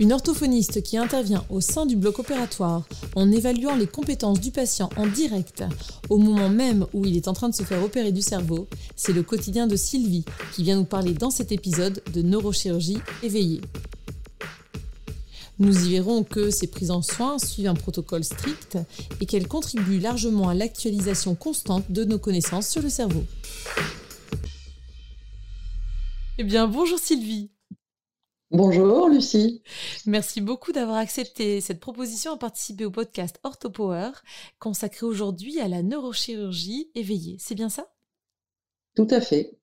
Une orthophoniste qui intervient au sein du bloc opératoire en évaluant les compétences du patient en direct au moment même où il est en train de se faire opérer du cerveau, c'est le quotidien de Sylvie qui vient nous parler dans cet épisode de neurochirurgie éveillée. Nous y verrons que ces prises en soins suivent un protocole strict et qu'elles contribuent largement à l'actualisation constante de nos connaissances sur le cerveau. Eh bien, bonjour Sylvie. Bonjour Lucie. Merci beaucoup d'avoir accepté cette proposition à participer au podcast OrthoPower consacré aujourd'hui à la neurochirurgie éveillée. C'est bien ça? Tout à fait.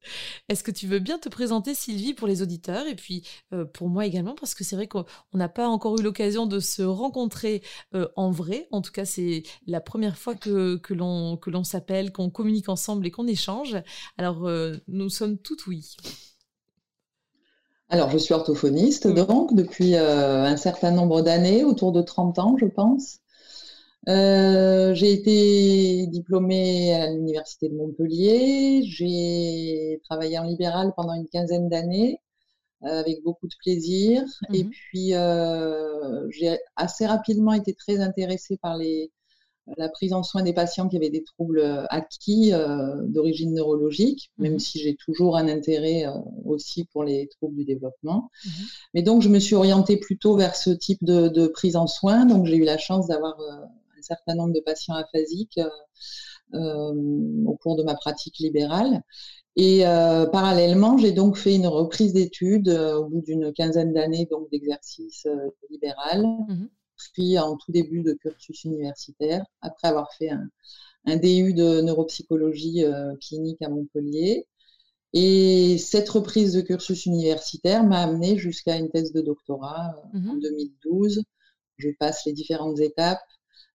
Est-ce que tu veux bien te présenter, Sylvie, pour les auditeurs et puis euh, pour moi également, parce que c'est vrai qu'on n'a pas encore eu l'occasion de se rencontrer euh, en vrai. En tout cas, c'est la première fois que, que l'on s'appelle, qu'on communique ensemble et qu'on échange. Alors, euh, nous sommes toutes oui. Alors, je suis orthophoniste, donc, depuis euh, un certain nombre d'années, autour de 30 ans, je pense. Euh, j'ai été diplômée à l'Université de Montpellier. J'ai travaillé en libéral pendant une quinzaine d'années, euh, avec beaucoup de plaisir. Et mmh puis, j'ai assez rapidement été très intéressée par les, la prise en soin des patients qui avaient des troubles euh, acquis euh, d'origine neurologique, même mhm. si j'ai toujours un intérêt euh, aussi pour les troubles du développement. Mhm. Mais donc, je me suis orientée plutôt vers ce type de, prise en soin. Donc, j'ai eu la chance d'avoir un certain nombre de patients aphasiques au cours de ma pratique libérale. Et parallèlement, j'ai donc fait une reprise d'études au bout d'une quinzaine d'années donc d'exercice libéral. Mhm pris en tout début de cursus universitaire, après avoir fait un, DU de neuropsychologie euh, clinique à Montpellier. Et cette reprise de cursus universitaire m'a amené jusqu'à une thèse de doctorat euh, en 2012. Mmh Je passe les différentes étapes.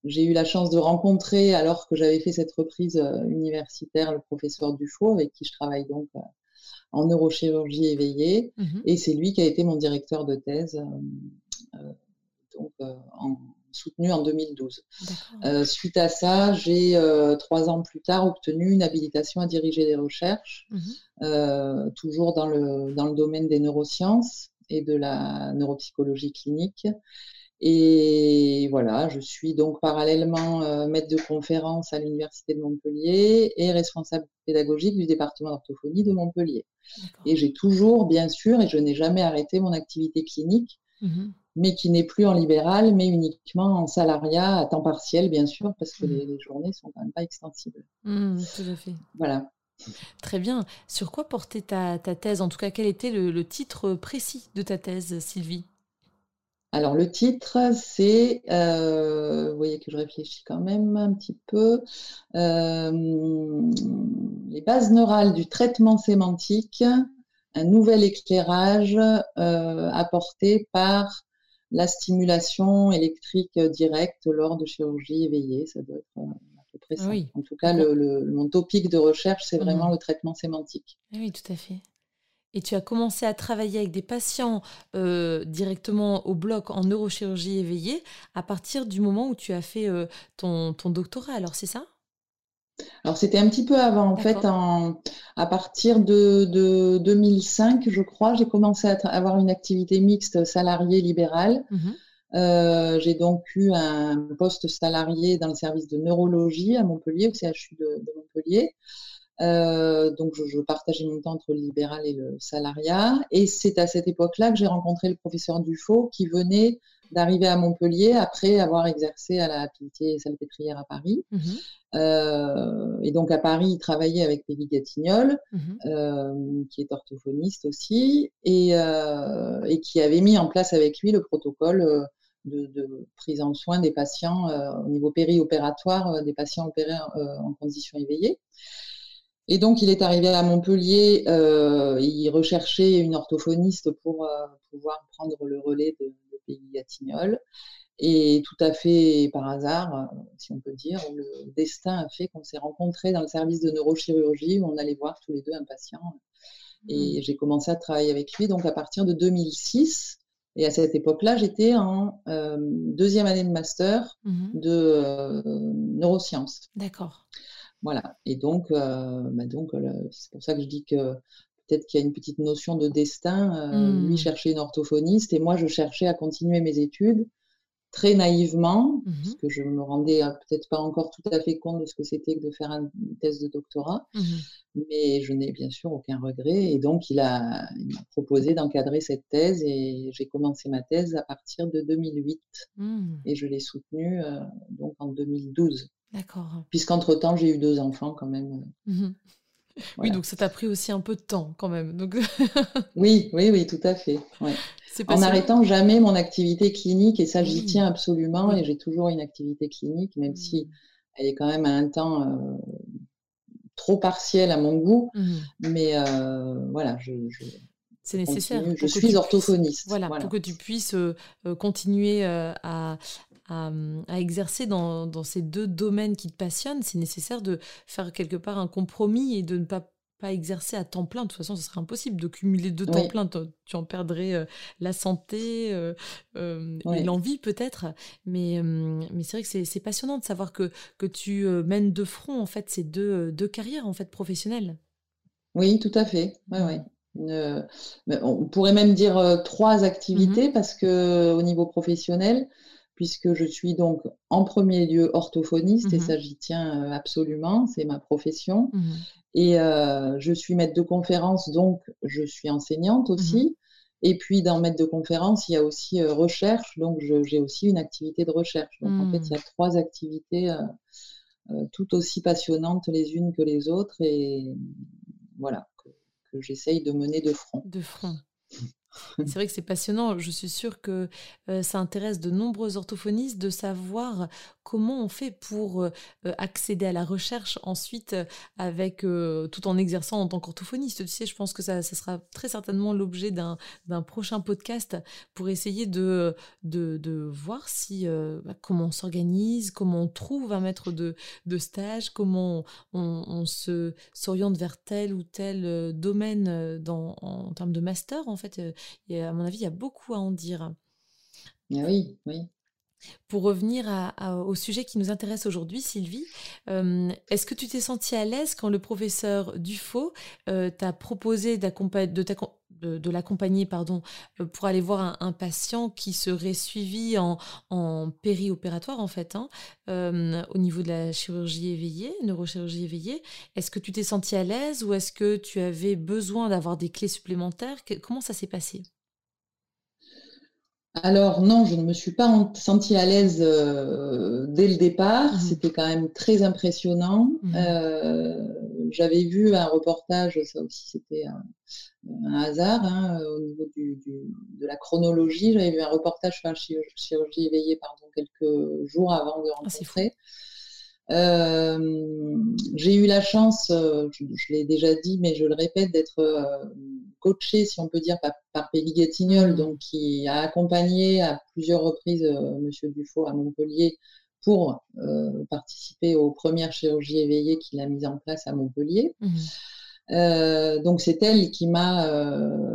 J'ai eu la chance de rencontrer, alors que j'avais fait cette reprise euh, universitaire, le professeur Dufaux, avec qui je travaille donc en neurochirurgie éveillée. Mmh Et c'est lui qui a été mon directeur de thèse donc euh, en, soutenu en 2012. Euh, suite à ça, j'ai euh, trois ans plus tard obtenu une habilitation à diriger des recherches, mhm. toujours dans le, dans le domaine des neurosciences et de la neuropsychologie clinique. Et voilà, je suis donc parallèlement maître de conférence à l'Université de Montpellier et responsable pédagogique du département d'orthophonie de Montpellier. Et j'ai toujours, bien sûr, et je n'ai jamais arrêté mon activité clinique, mhm mais qui n'est plus en libéral, mais uniquement en salariat à temps partiel, bien sûr, parce que mmh. les, journées sont quand même pas extensibles. Mmh, tout à fait. Voilà. Très bien. Sur quoi portait ta, thèse? En tout cas, quel était le, titre précis de ta thèse, Sylvie? Alors le titre, c'est, euh, vous voyez que je réfléchis quand même un petit peu, euh, les bases neurales du traitement sémantique, un nouvel éclairage euh, apporté par la stimulation électrique directe lors de chirurgie éveillée. Ça doit être euh, à peu près ça. En tout cas, le, mon topic de recherche, c'est vraiment mhm. le traitement sémantique. Oui, tout à fait. Et tu as commencé à travailler avec des patients euh, directement au bloc en neurochirurgie éveillée à partir du moment où tu as fait euh, ton, ton doctorat, alors c'est ça? Alors c'était un petit peu avant, en fait, à partir de, 2005, je crois, j'ai commencé à avoir une activité mixte salariée libérale. Mmh euh, j'ai donc eu un poste salarié dans le service de neurologie à Montpellier, au CHU de, Montpellier. Euh, donc je, partageais mon temps entre le libéral et le salariat. Et c'est à cette époque-là que j'ai rencontré le professeur Dufaux qui venait d'arriver à Montpellier après avoir exercé à la Pitié Salpêtrière à Paris. Mmh euh, et donc à Paris, il travaillait avec Peggy Gatignol, mmh euh, qui est orthophoniste aussi, et, euh, et, qui avait mis en place avec lui le protocole de, prise en soin des patients au niveau périopératoire, des patients opérés en conditions éveillées. Et donc, il est arrivé à Montpellier, il recherchait une orthophoniste pour pouvoir prendre le relais de, pays. Et tout à fait par hasard, si on peut dire, le destin a fait qu'on s'est rencontrés dans le service de neurochirurgie où on allait voir tous les deux un patient. Et mmh. j'ai commencé à travailler avec lui donc à partir de 2006. Et à cette époque-là, j'étais en deuxième année de master mmh de neurosciences. D'accord. Voilà. Et donc, bah donc c'est pour ça que je dis que peut-être qu'il y a une petite notion de destin. Lui mmh. cherchait une orthophoniste et moi, je cherchais à continuer mes études très naïvement, mmh parce que je me rendais peut-être pas encore tout à fait compte de ce que c'était que de faire une thèse de doctorat, mmh mais je n'ai bien sûr aucun regret. Et donc, il a, proposé d'encadrer cette thèse et j'ai commencé ma thèse à partir de 2008 mmh. et je l'ai soutenue euh, donc en 2012. D'accord. Puisqu'entre-temps, j'ai eu deux enfants quand même. Oui, donc ça t'a pris aussi un peu de temps quand même. Donc... oui, oui, oui, tout à fait. En n'arrêtant jamais mon activité clinique, et ça j'y tiens absolument, et j'ai toujours une activité clinique, même si mmh. elle est quand même à un temps euh, trop partiel à mon goût, mmh. mais euh, voilà, je, c'est nécessaire. Je suis orthophoniste. voilà, pour que tu puisses euh, continuer à, à, exercer dans, dans, ces deux domaines qui te passionnent, c'est nécessaire de faire quelque part un compromis et de ne pas pas exercer à temps plein. De toute façon, ce serait impossible de cumuler deux temps plein. Tu en perdrais euh, la santé euh, euh, et l'envie peut-être. Mais, mais c'est vrai que c'est passionnant de savoir que, que tu mènes de front en fait ces deux, deux carrières en fait professionnelles. Oui, tout à fait. Ouais, ouais. on pourrait même dire trois activités mmh parce que au niveau professionnel, puisque je suis donc en premier lieu orthophoniste, et mmh ça j'y tiens absolument, c'est ma profession. Mmh et je suis maître de conférence, donc je suis enseignante mmh aussi. Et puis dans maître de conférence, il y a aussi recherche, donc j'ai aussi une activité de recherche. Donc en fait, il y a trois activités tout aussi passionnantes les unes que les autres, et voilà, que, que j'essaye de mener de front. De front. C'est vrai que c'est passionnant. Je suis sûre que ça intéresse de nombreux orthophonistes de savoir comment on fait pour accéder à la recherche ensuite avec tout en exerçant en tant qu'orthophoniste. Tu je pense que ça, sera très certainement l'objet d'un prochain podcast pour essayer de, voir si bah, comment on s'organise, comment on trouve un maître de, stage, comment on, s'oriente vers tel ou tel domaine dans, en termes de master en fait et à mon avis, il y a beaucoup à en dire. Ah oui, oui. Pour revenir au sujet qui nous intéresse aujourd'hui, Sylvie, euh, est-ce que tu t'es sentie à l'aise quand le professeur Dufaux euh, t'a proposé de, de, l'accompagner pardon, euh, pour aller voir un, patient qui serait suivi en, en périopératoire en fait, hein, au niveau de la chirurgie éveillée, neurochirurgie éveillée. Est-ce que tu t'es sentie à l'aise ou est-ce que tu avais besoin d'avoir des clés supplémentaires? Comment ça s'est passé? Alors non, je ne me suis pas sentie à l'aise euh, dès le départ. Mmh C'était quand même très impressionnant. Mmh euh, j'avais vu un reportage, ça aussi c'était un, hasard hein, au niveau de la chronologie. J'avais vu un reportage sur la chirurgie éveillée pardon, quelques jours avant de ah, rencontrer. Euh, j'ai eu la chance, je, l'ai déjà dit, mais je le répète, d'être coaché, si on peut dire, par, par Gatignol, mmh. donc qui a accompagné à plusieurs reprises euh, Monsieur Dufaux à Montpellier pour euh, participer aux premières chirurgies éveillées qu'il a mises en place à Montpellier. Mmh. Euh, donc c'est elle qui m'a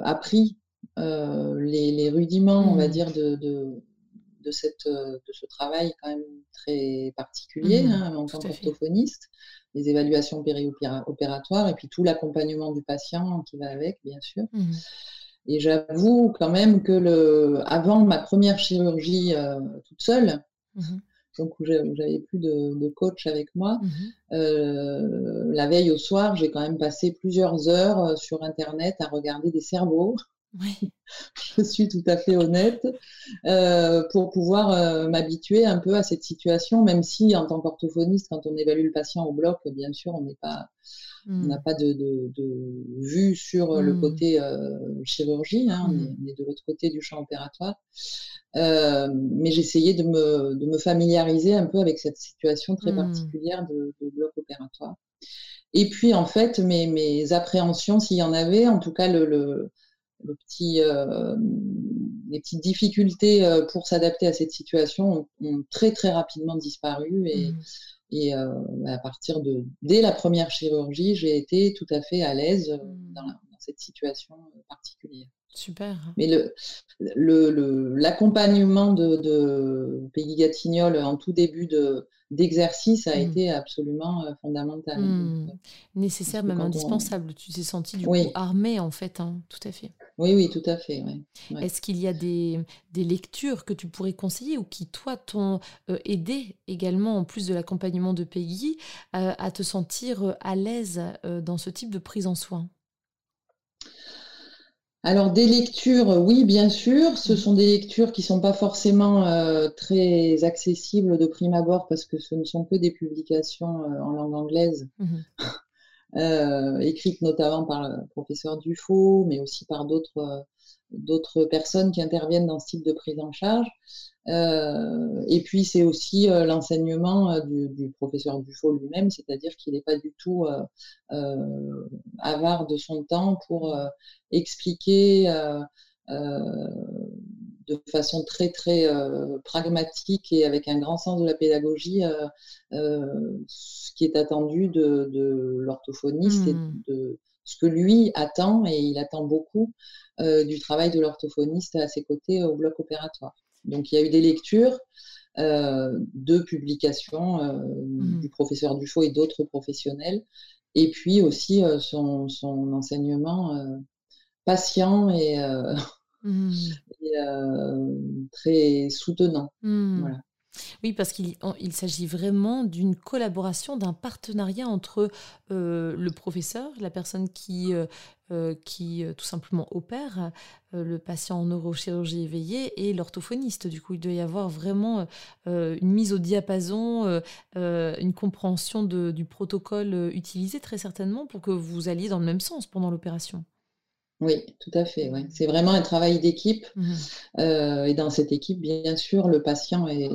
appris les, rudiments, on va mmh. dire, de, de, cette, de ce travail quand même très particulier hein, en tant qu'orthophoniste les évaluations périopératoires et puis tout l'accompagnement du patient qui va avec, bien sûr. Mmh. Et j'avoue quand même que le, avant ma première chirurgie euh, toute seule, mmh. donc où j'avais plus de, coach avec moi, mmh. euh, la veille au soir, j'ai quand même passé plusieurs heures euh, sur Internet à regarder des cerveaux. Je suis tout à fait honnête, euh, pour pouvoir euh, m'habituer un peu à cette situation, même si en tant qu'orthophoniste, quand on évalue le patient au bloc, bien sûr, on n'est pas, on n'a hmm. pas de, vue sur le hmm. côté euh, chirurgie, hein, hmm. on, est, de l'autre côté du champ opératoire. mais j'essayais de me, de me, familiariser un peu avec cette situation très particulière de, bloc opératoire. Et puis, en fait, mes, mes appréhensions, s'il y en avait, en tout cas, le le petit, les petites difficultés pour s'adapter à cette situation ont, très très rapidement disparu et, mmh. et à partir de dès la première chirurgie, j'ai été tout à fait à l'aise mmh. dans, cette situation particulière. Super. Mais le, l'accompagnement de, de Peggy Gatignol en tout début de, d'exercice a mmh. été absolument euh, fondamental. Mmh. Nécessaire, même indispensable. Tu t'es senti du coup armé en fait, hein, tout à fait. Oui, oui, tout à fait. Est-ce qu'il y a des, lectures que tu pourrais conseiller ou qui, toi, t'ont euh, aidé également, en plus de l'accompagnement de Peggy, euh, à te sentir à l'aise dans ce type de prise en soin? Alors des lectures, oui, bien sûr. Ce mmh. sont des lectures qui ne sont pas forcément euh, très accessibles de prime abord parce que ce ne sont que des publications euh, en langue anglaise, mmh euh, écrites notamment par le professeur Dufaux, mais aussi par d'autres d'autres personnes qui interviennent dans ce type de prise en charge. Euh, et puis c'est aussi euh, l'enseignement euh, du, professeur Dufaux lui-même, c'est-à-dire qu'il n'est pas du tout avare de son temps pour expliquer de façon très très pragmatique et avec un grand sens de la pédagogie ce qui est attendu de, l'orthophoniste et mmh. de ce que lui attend, et il attend beaucoup du travail de l'orthophoniste à ses côtés au bloc opératoire. Donc il y a eu des lectures, euh, de publications euh, mmh. du professeur Dufaux et d'autres professionnels, et puis aussi euh, son, enseignement patient et, mmh. très soutenant. Mmh. Voilà. Oui, parce qu'il s'agit vraiment d'une collaboration, d'un partenariat entre le professeur, la personne qui, qui tout simplement opère le patient en neurochirurgie éveillée et l'orthophoniste. Du coup, il doit y avoir vraiment une mise au diapason, une compréhension du protocole utilisé très certainement pour que vous alliez dans le même sens pendant l'opération. Oui, tout à fait. C'est vraiment un travail d'équipe. Mmh et dans cette équipe, bien sûr, le patient est,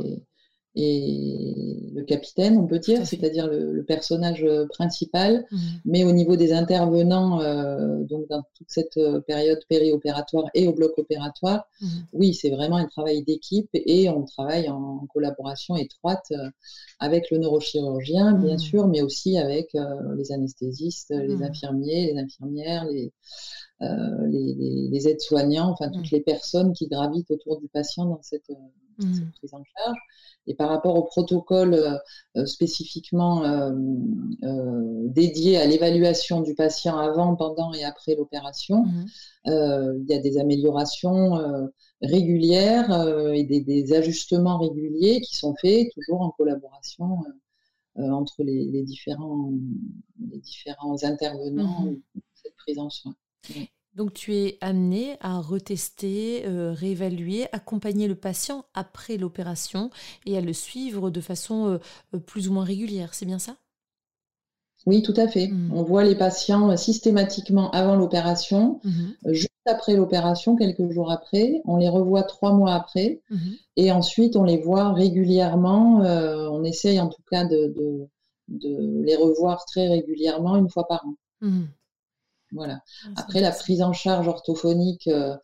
et le capitaine, on peut dire, c'est-à-dire le, personnage euh, principal. Mmh. Mais au niveau des intervenants, euh, donc dans toute cette euh, période périopératoire et au bloc opératoire, mmh. oui, c'est vraiment un travail d'équipe et on travaille en collaboration étroite avec le neurochirurgien, bien mmh. sûr, mais aussi avec les anesthésistes, les infirmiers, les infirmières, les, les, aides-soignants, enfin toutes les personnes qui gravitent autour du patient dans cette, cette prise en charge. Et par rapport au protocole euh, euh, spécifiquement euh, dédié à l'évaluation du patient avant, pendant et après l'opération, mmh il y a des améliorations régulières et des, ajustements réguliers qui sont faits toujours en collaboration entre les, différents, les différents intervenants mmh de cette prise en soin. Donc tu es amené à retester, euh, réévaluer, accompagner le patient après l'opération et à le suivre de façon euh, euh, plus ou moins régulière, c'est bien ça? Oui, tout à fait. Mmh. On voit les patients systématiquement avant l'opération, mmh juste après l'opération, quelques jours après. On les revoit trois mois après mmh et ensuite on les voit régulièrement. on essaye en tout cas de, de, les revoir très régulièrement, une fois par an. Voilà. Ah, après, la prise en charge orthophonique euh,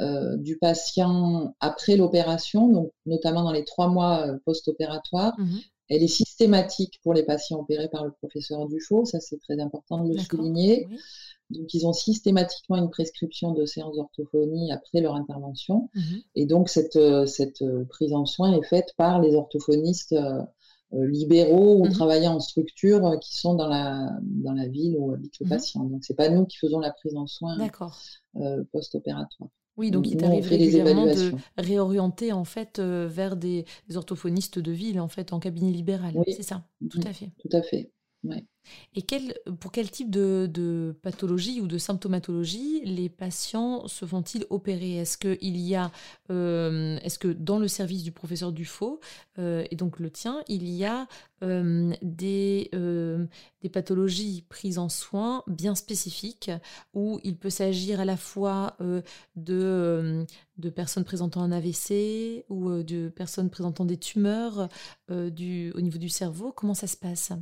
euh, du patient après l'opération, donc notamment dans les trois mois euh, post-opératoires, mmh elle est systématique pour les patients opérés par le professeur Dufaux. Ça, c'est très important de le souligner. Donc, ils ont systématiquement une prescription de séance d'orthophonie après leur intervention. Mmh Et donc, cette, cette prise en soin est faite par les orthophonistes libéraux ou mmh travaillant en structure euh, qui sont dans la, dans la ville où habite le mmh patient. Donc, ce n'est pas nous qui faisons la prise en soin euh, post-opératoire. Oui, donc il t'arrive régulièrement de réorienter en fait vers des, orthophonistes de ville en fait en cabinet libéral. C'est ça, tout à fait. Tout à fait. Et quel, pour quel type de, pathologie ou de symptomatologie les patients se font-ils opérer? Est-ce que euh, est-ce que dans le service du professeur Dufaux euh, et donc le tien, il y a euh, des, pathologies prises en soins bien spécifiques où il peut s'agir à la fois de, personnes présentant un AVC ou de personnes présentant des tumeurs au niveau du cerveau? Comment ça se passe?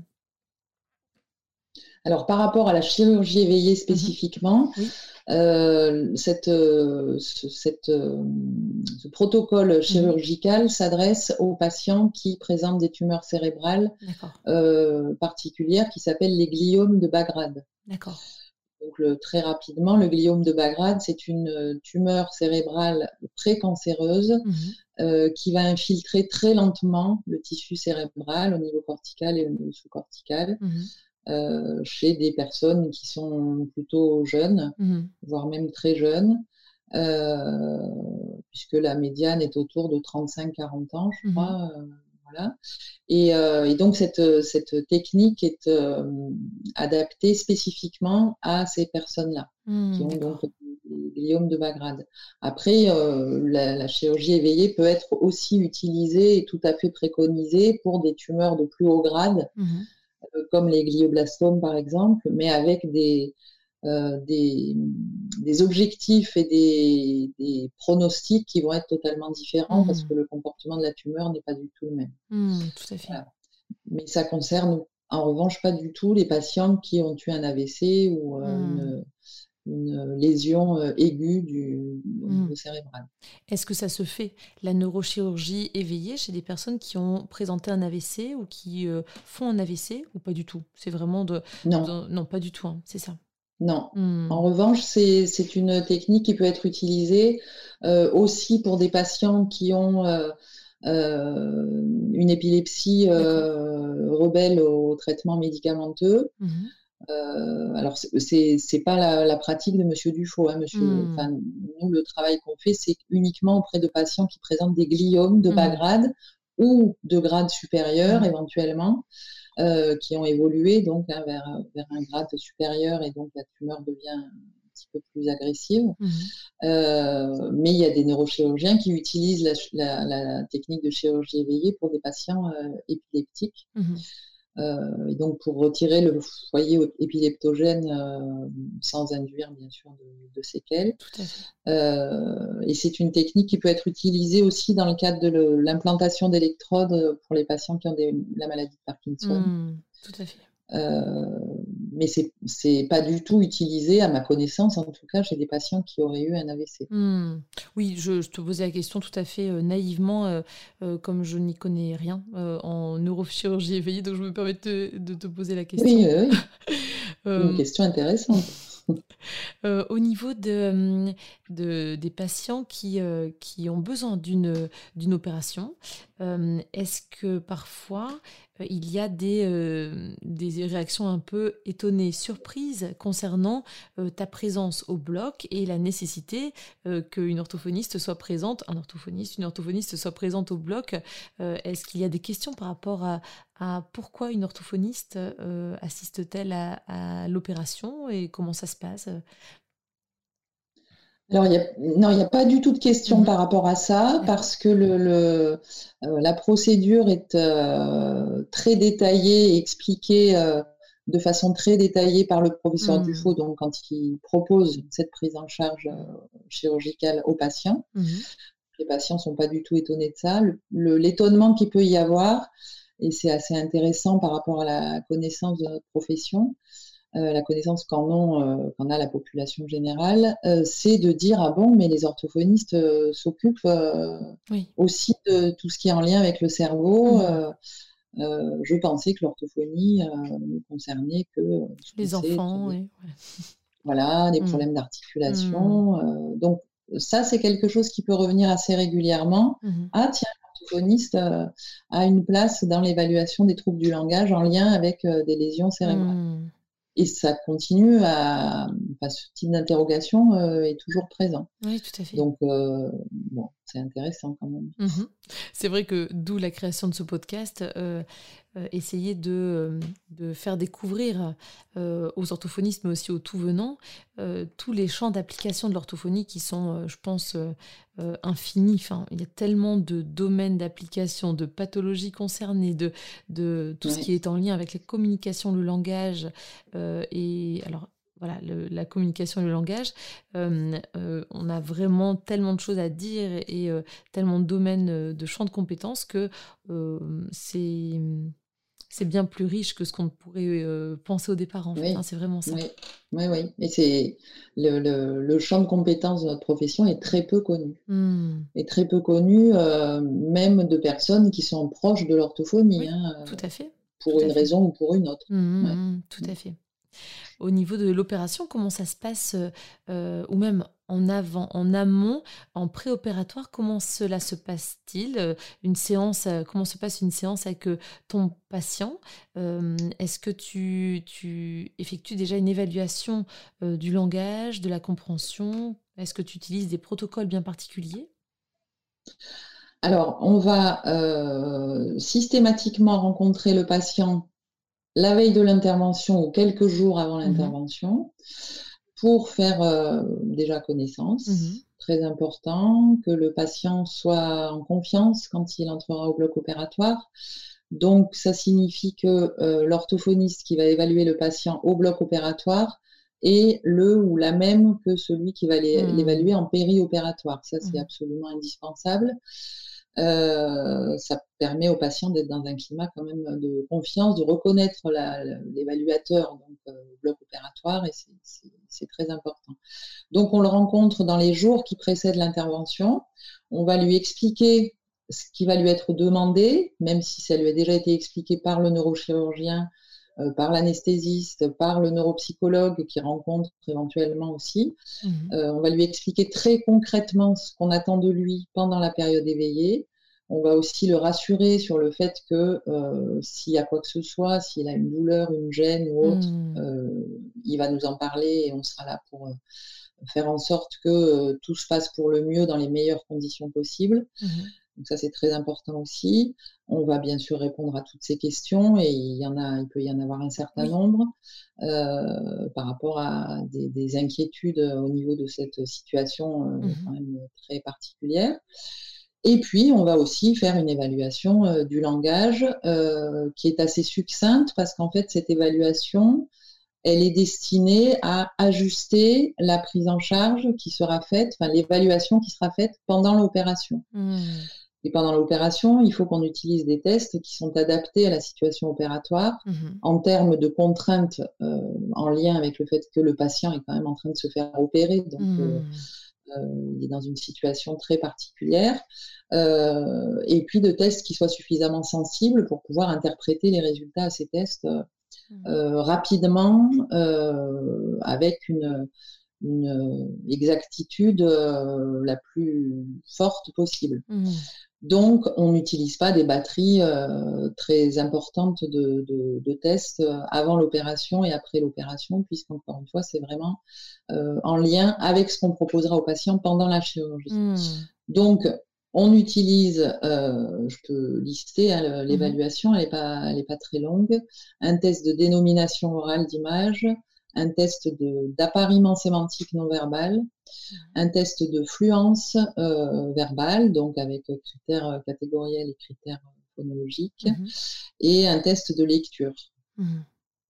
Alors, par rapport à la chirurgie éveillée mhm. spécifiquement, cette, cette, ce protocole mmh chirurgical s'adresse aux patients qui présentent des tumeurs cérébrales particulières qui s'appellent les gliomes de Bagrade. D'accord. Donc, très rapidement, le gliome de Bagrade, c'est une euh, tumeur cérébrale précancéreuse mmh euh, qui va infiltrer très lentement le tissu cérébral au niveau cortical et au niveau sous-cortical. Euh, chez des personnes qui sont plutôt jeunes, mmh voire même très jeunes, puisque la médiane est autour de 35-40 ans, je crois. Euh, et, donc cette, technique est euh, adaptée spécifiquement à ces personnes-là mmh, qui ont donc des gliomes de Bagrade. Après, euh, la, chirurgie éveillée peut être aussi utilisée et tout à fait préconisée pour des tumeurs de plus haut grade, mmh comme les glioblastomes par exemple, mais avec des, euh, des, objectifs et des, pronostics qui vont être totalement différents parce mmh. que le comportement de la tumeur n'est pas du tout le même. Mmh, tout à fait. Mais ça concerne en revanche pas du tout les patients qui ont eu un AVC ou euh, mmh. une, lésion euh, aiguë du niveau cérébral. Est-ce que ça se fait, la neurochirurgie éveillée, chez des personnes qui ont présenté un AVC ou qui font un AVC ou pas du tout? C'est vraiment de... Non. non, pas du tout, hein, c'est ça? Non. Hmm. En revanche, c'est une technique qui peut être utilisée euh, aussi pour des patients qui ont euh, euh, une épilepsie rebelle au traitement médicamenteux. Mhm. alors, c'est n'est pas la, pratique de Monsieur Dufaux. Hein, monsieur, hmm. Nous, le travail qu'on fait, c'est uniquement auprès de patients qui présentent des gliomes de bas hmm. grade ou de grade supérieur éventuellement. Euh, qui ont évolué donc hein, vers, vers, un grade supérieur et donc la tumeur devient un petit peu plus agressive. Euh, mais il y a des neurochirurgiens qui utilisent la, technique de chirurgie éveillée pour des patients euh, épileptiques. Euh, et donc pour retirer le foyer épileptogène euh, sans induire bien sûr de, séquelles. Euh, et c'est une technique qui peut être utilisée aussi dans le cadre de l'implantation d'électrodes pour les patients qui ont la maladie de Parkinson. Mmh, tout à fait. Euh, mais c'est n'est pas du tout utilisé, à ma connaissance, en tout cas, chez des patients qui auraient eu un AVC. Hmm. Oui, je, te posais la question tout à fait euh, naïvement, euh, comme je n'y connais rien en neurochirurgie éveillée, donc je me permets de, de te poser la question. Oui, oui. Une question intéressante. au niveau de, de, des patients qui, qui ont besoin d'une opération, est-ce que parfois euh, il y a des, euh, des réactions un peu étonnées, surprises concernant euh, ta présence au bloc et la nécessité qu'une orthophoniste soit présente, un orthophoniste, une orthophoniste soit présente au bloc. Est-ce qu'il y a des questions par rapport à pourquoi une orthophoniste assiste-t-elle à l'opération et comment ça se passe? Alors, non, il n'y a pas du tout de question mhm. par rapport à ça, parce que le, euh, la procédure est euh, très détaillée et expliquée euh, de façon très détaillée par le professeur mhm. Dufaux, donc quand il propose cette prise en charge chirurgicale aux patients. Mhm. Les patients ne sont pas du tout étonnés de ça. L'étonnement qu'il peut y avoir, et c'est assez intéressant par rapport à la connaissance de notre profession, la connaissance qu'en euh, a la population générale, euh, c'est de dire ah bon, mais les orthophonistes s'occupent aussi de tout ce qui est en lien avec le cerveau. Mmh. je pensais que l'orthophonie ne concernait que les enfants, oui. voilà, des mmh. problèmes d'articulation. Mmh. donc ça, c'est quelque chose qui peut revenir assez régulièrement. Ah tiens, l'orthophoniste a une place dans l'évaluation des troubles du langage en lien avec des lésions cérébrales et ça continue à. Enfin, ce type d'interrogation euh, est toujours présent. Oui, tout à fait. Donc, euh, bon, c'est intéressant quand même. Mmh c'est vrai que d'où la création de ce podcast, euh, essayer de, de, faire découvrir aux orthophonistes, mais aussi aux tout-venants, tous les champs d'application de l'orthophonie qui sont, je pense, infinis. Enfin, il y a tellement de domaines d'application, de pathologies concernées, de, de tout ce qui est en lien avec la communication, le langage. et alors, voilà, la communication et le langage, euh, euh, on a vraiment tellement de choses à dire et, euh, tellement de domaines de champs de compétences que c'est c'est bien plus riche que ce qu'on pourrait penser au départ, en fait. Hein, c'est vraiment ça. Oui, oui, oui. Et c'est le, champ de compétences de notre profession est très peu connu. Mmh. Est très peu connu, même de personnes qui sont proches de l'orthophonie. Hein, tout à fait. Pour une raison ou pour une autre. Mmh, tout à fait au niveau de l'opération, comment ça se passe, euh, euh, ou même en avant, en amont, en préopératoire, comment cela se passe-t-il euh, Une séance, comment se passe une séance avec ton patient Est-ce que tu, tu, effectues déjà une évaluation du langage, de la compréhension? Est-ce que tu utilises des protocoles bien particuliers? Alors, on va systématiquement rencontrer le patient la veille de l'intervention ou quelques jours avant mhm. l'intervention pour faire euh, déjà connaissance. Mhm. Très important que le patient soit en confiance quand il entrera au bloc opératoire. Donc, ça signifie que euh, l'orthophoniste qui va évaluer le patient au bloc opératoire est le ou la même que celui qui va mhm. l'évaluer en périopératoire. Ça, c'est absolument indispensable. Euh, ça permet aux patients d'être dans un climat quand même de confiance, de reconnaître l'évaluateur, donc euh, le bloc opératoire, et c'est très important. Donc on le rencontre dans les jours qui précèdent l'intervention. On va lui expliquer ce qui va lui être demandé, même si ça lui a déjà été expliqué par le neurochirurgien, par l'anesthésiste, par le neuropsychologue qui rencontre éventuellement aussi. Mmh. Euh, on va lui expliquer très concrètement ce qu'on attend de lui pendant la période éveillée. On va aussi le rassurer sur le fait que euh, s'il y a quoi que ce soit, s'il a une douleur, une gêne ou autre, mmh. il va nous en parler et on sera là pour faire en sorte que tout se passe pour le mieux dans les meilleures conditions possibles. Mmh. Donc ça, c'est très important aussi. On va bien sûr répondre à toutes ces questions et il y en a, il peut y en avoir un certain nombre euh, par rapport à des, inquiétudes au niveau de cette situation euh, mmh quand même très particulière. Et puis, on va aussi faire une évaluation euh, du langage qui est assez succincte parce qu'en fait, cette évaluation, elle est destinée à ajuster la prise en charge qui sera faite, enfin l'évaluation qui sera faite pendant l'opération. Mmh. Et pendant l'opération, il faut qu'on utilise des tests qui sont adaptés à la situation opératoire mhm. en termes de contraintes euh, en lien avec le fait que le patient est quand même en train de se faire opérer. Donc, mhm. euh, euh, il est dans une situation très particulière. et puis de tests qui soient suffisamment sensibles pour pouvoir interpréter les résultats à ces tests mhm. rapidement avec une, une exactitude la plus forte possible. Donc, on n'utilise pas des batteries euh, très importantes de, tests euh, avant l'opération et après l'opération, puisqu'encore une fois, c'est vraiment euh, en lien avec ce qu'on proposera aux patients pendant la chirurgie. Hmm. Donc, on utilise, je peux lister hein, mhm. l'évaluation, elle n'est pas, très longue, un test de dénomination orale d'image, un test d'appariement sémantique non verbal, un test de fluence euh, verbale, donc avec critères euh, catégoriels et critères phonologiques, mmh. et un test de lecture. Mmh.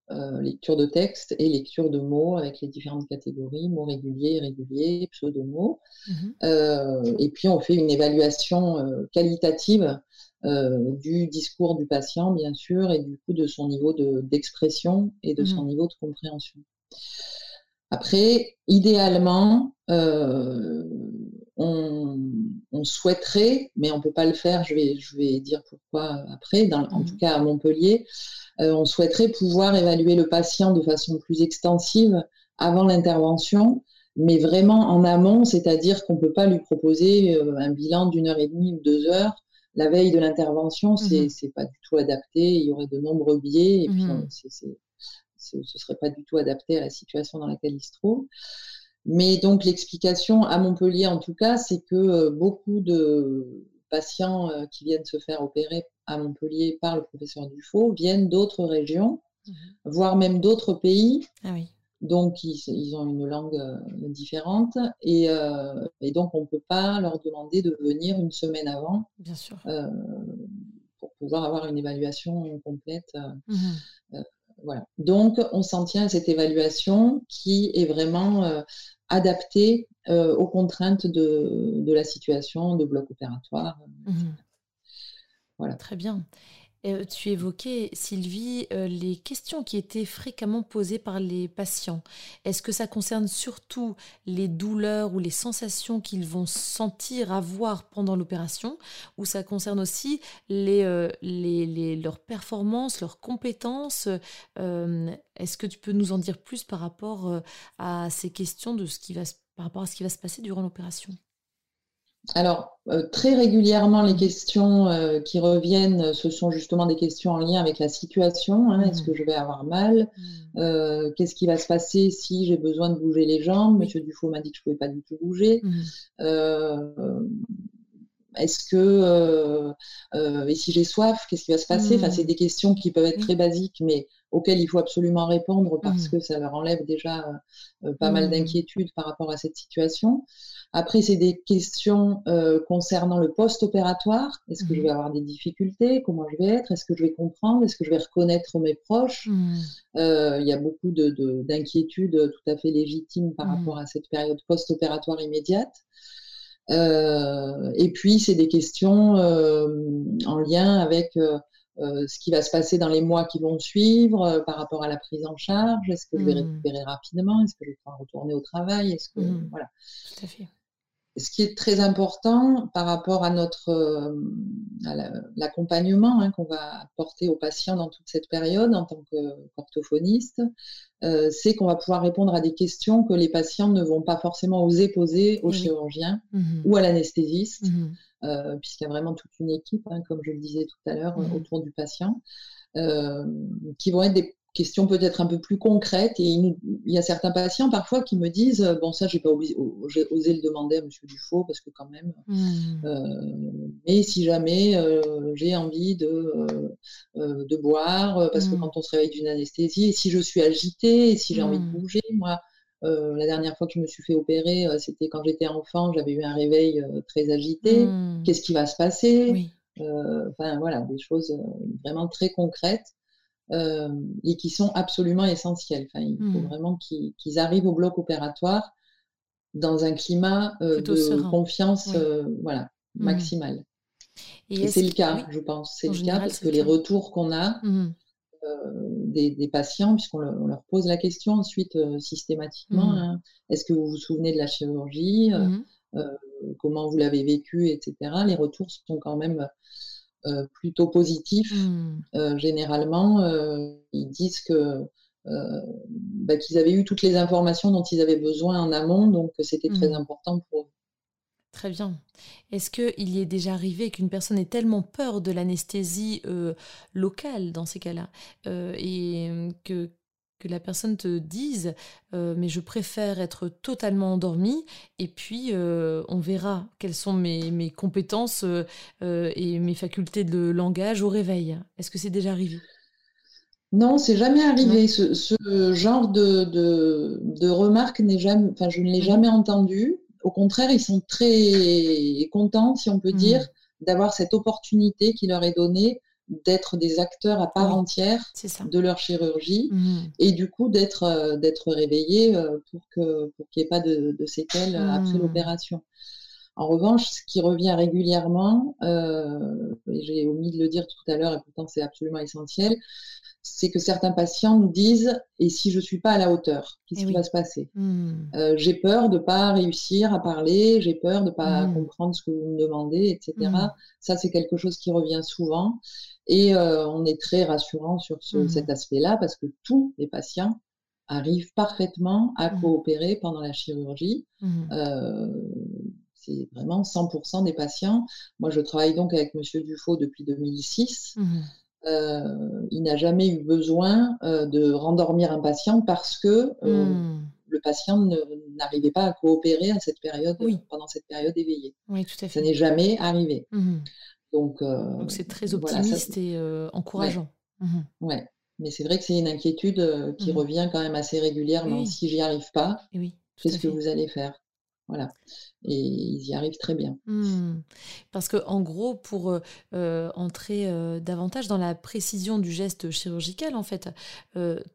Euh, lecture de texte et lecture de mots avec les différentes catégories, mots réguliers, irréguliers, pseudo-mots. et puis on fait une évaluation qualitative du discours du patient, bien sûr, et du coup de son niveau d'expression et de son niveau de compréhension. Après, idéalement, euh, on, souhaiterait, mais on ne peut pas le faire, je vais, je vais dire pourquoi après, en tout mmh. cas à Montpellier, euh, on souhaiterait pouvoir évaluer le patient de façon plus extensive avant l'intervention, mais vraiment en amont, c'est-à-dire qu'on ne peut pas lui proposer euh, un bilan d'une heure et demie ou deux heures la veille de l'intervention, c'est n'est mmh. pas du tout adapté, il y aurait de nombreux biais, et puis mmh. c'est ce ne serait pas du tout adapté à la situation dans laquelle il se trouve. Mais donc l'explication à Montpellier en tout cas, c'est que euh, beaucoup de patients euh, qui viennent se faire opérer à Montpellier par le professeur Dufaux viennent d'autres régions, mhm. voire même d'autres pays. Ah donc ils, ont une langue euh, différente et, donc on ne peut pas leur demander de venir une semaine avant Bien sûr. pour pouvoir avoir une évaluation complète. Mhm. Donc, on s'en tient à cette évaluation qui est vraiment euh, adaptée euh, aux contraintes de, la situation de bloc opératoire. Mmh voilà. Très bien. Euh, tu évoquais, Sylvie, euh, les questions qui étaient fréquemment posées par les patients. Est-ce que ça concerne surtout les douleurs ou les sensations qu'ils vont sentir, avoir pendant l'opération, ou ça concerne aussi les, euh, leurs performances, leurs compétences Est-ce que tu peux nous en dire plus par rapport à ces questions de par rapport à ce qui va se passer durant l'opération? Alors, euh, très régulièrement, les questions euh, qui reviennent, ce sont justement des questions en lien avec la situation. Hein. Est-ce mmh. que je vais avoir mal mmh. euh, Qu'est-ce qui va se passer si j'ai besoin de bouger les jambes? Monsieur Dufault m'a dit que je ne pouvais pas du tout bouger. Mmh. Est-ce que et si j'ai soif, qu'est-ce qui va se passer? Enfin, c'est des questions qui peuvent être très basiques, mais auxquelles il faut absolument répondre parce que ça leur enlève déjà pas mal d'inquiétudes par rapport à cette situation. Après, c'est des questions euh, concernant le post-opératoire. Est-ce que je vais avoir des difficultés? Comment je vais être? Est-ce que je vais comprendre? Est-ce que je vais reconnaître mes proches? Euh, Il y a beaucoup d'inquiétudes de, tout à fait légitimes par rapport à cette période post-opératoire immédiate. Euh, et puis, c'est des questions en lien avec ce qui va se passer dans les mois qui vont suivre par rapport à la prise en charge. Est-ce que je vais récupérer rapidement? Est-ce que je vais pouvoir retourner au travail? Est-ce que voilà. Tout à fait ce qui est très important par rapport à notre euh, l'accompagnement hein, qu'on va apporter aux patients dans toute cette période en tant qu'orthophoniste, euh, c'est qu'on va pouvoir répondre à des questions que les patients ne vont pas forcément oser poser au chirurgien mmh ou à l'anesthésiste, mmh euh, puisqu'il y a vraiment toute une équipe, hein, comme je le disais tout à l'heure, mmh autour du patient, qui vont être des question peut-être un peu plus concrète. Et il, y a certains patients parfois qui me disent euh, Bon, ça, j'ai pas osé, osé le demander à M. Dufaux parce que, quand même, mmh. euh, mais si jamais euh, j'ai envie de, de boire, parce que mmh. quand on se réveille d'une anesthésie, et si je suis agitée, et si j'ai envie de mmh. bouger, moi. la dernière fois que je me suis fait opérer, c'était quand j'étais enfant, j'avais eu un réveil très agité. Qu'est-ce qui va se passer? Enfin voilà, des choses vraiment très concrètes euh, et qui sont absolument essentiels. Enfin, il faut mmh. vraiment qu'ils arrivent au bloc opératoire dans un climat euh, de confiance euh, voilà, mmh. maximale. Et, c'est le cas, je pense. C'est le cas parce que les retours qu'on a mmh. des, patients, puisqu'on leur pose la question ensuite systématiquement, hein, est-ce que vous vous souvenez de la chirurgie Comment vous l'avez vécu, etc. Les retours sont quand même plutôt positifs. Mmh. Euh, généralement, euh, ils disent que bah, qu'ils avaient eu toutes les informations dont ils avaient besoin en amont, donc c'était très mmh. important pour eux. Très bien. Est-ce qu'il y est déjà arrivé qu'une personne ait tellement peur de l'anesthésie locale dans ces cas-là et que que la personne te dise euh, mais je préfère être totalement endormie et puis euh, on verra quelles sont mes, mes compétences euh, et mes facultés de langage au réveil. Est-ce que c'est déjà arrivé? Non, c'est jamais arrivé. Ce, genre de, de, de remarque n'est jamais, enfin je ne l'ai mmh. jamais entendu. Au contraire, ils sont très contents, si on peut mmh. dire, d'avoir cette opportunité qui leur est donnée d'être des acteurs à part entière de leur chirurgie mmh. et du coup d'être euh, d'être réveillés euh, pour que pour qu'il n'y ait pas de, séquelles euh, après mmh. l'opération. En revanche, ce qui revient régulièrement, et j'ai omis de le dire tout à l'heure et pourtant c'est absolument essentiel, c'est que certains patients nous disent et si je suis pas à la hauteur, qu'est-ce eh qui va se passer mmh. J'ai peur de pas réussir à parler, j'ai peur de pas comprendre ce que vous me demandez, etc. Ça c'est quelque chose qui revient souvent et euh, on est très rassurant sur mmh cet aspect-là parce que tous les patients arrivent parfaitement à mmh coopérer pendant la chirurgie. Mmh euh, c'est vraiment 100% des patients. Moi, je travaille donc avec Monsieur Dufaux depuis 2006. Euh, il n'a jamais eu besoin de rendormir un patient parce que le patient n'arrivait pas à coopérer à cette période, pendant cette période éveillée. Oui, tout à fait. Ça n'est jamais arrivé. Donc, c'est très optimiste et encourageant. Mmh ouais. Mais c'est vrai que c'est une inquiétude qui mmh revient quand même assez régulièrement. Si j'y arrive pas, qu'est-ce que vous allez faire? Voilà. Et ils y arrivent très bien. Mmh. Parce que en gros, pour euh, euh, entrer euh, davantage dans la précision du geste chirurgical, en fait,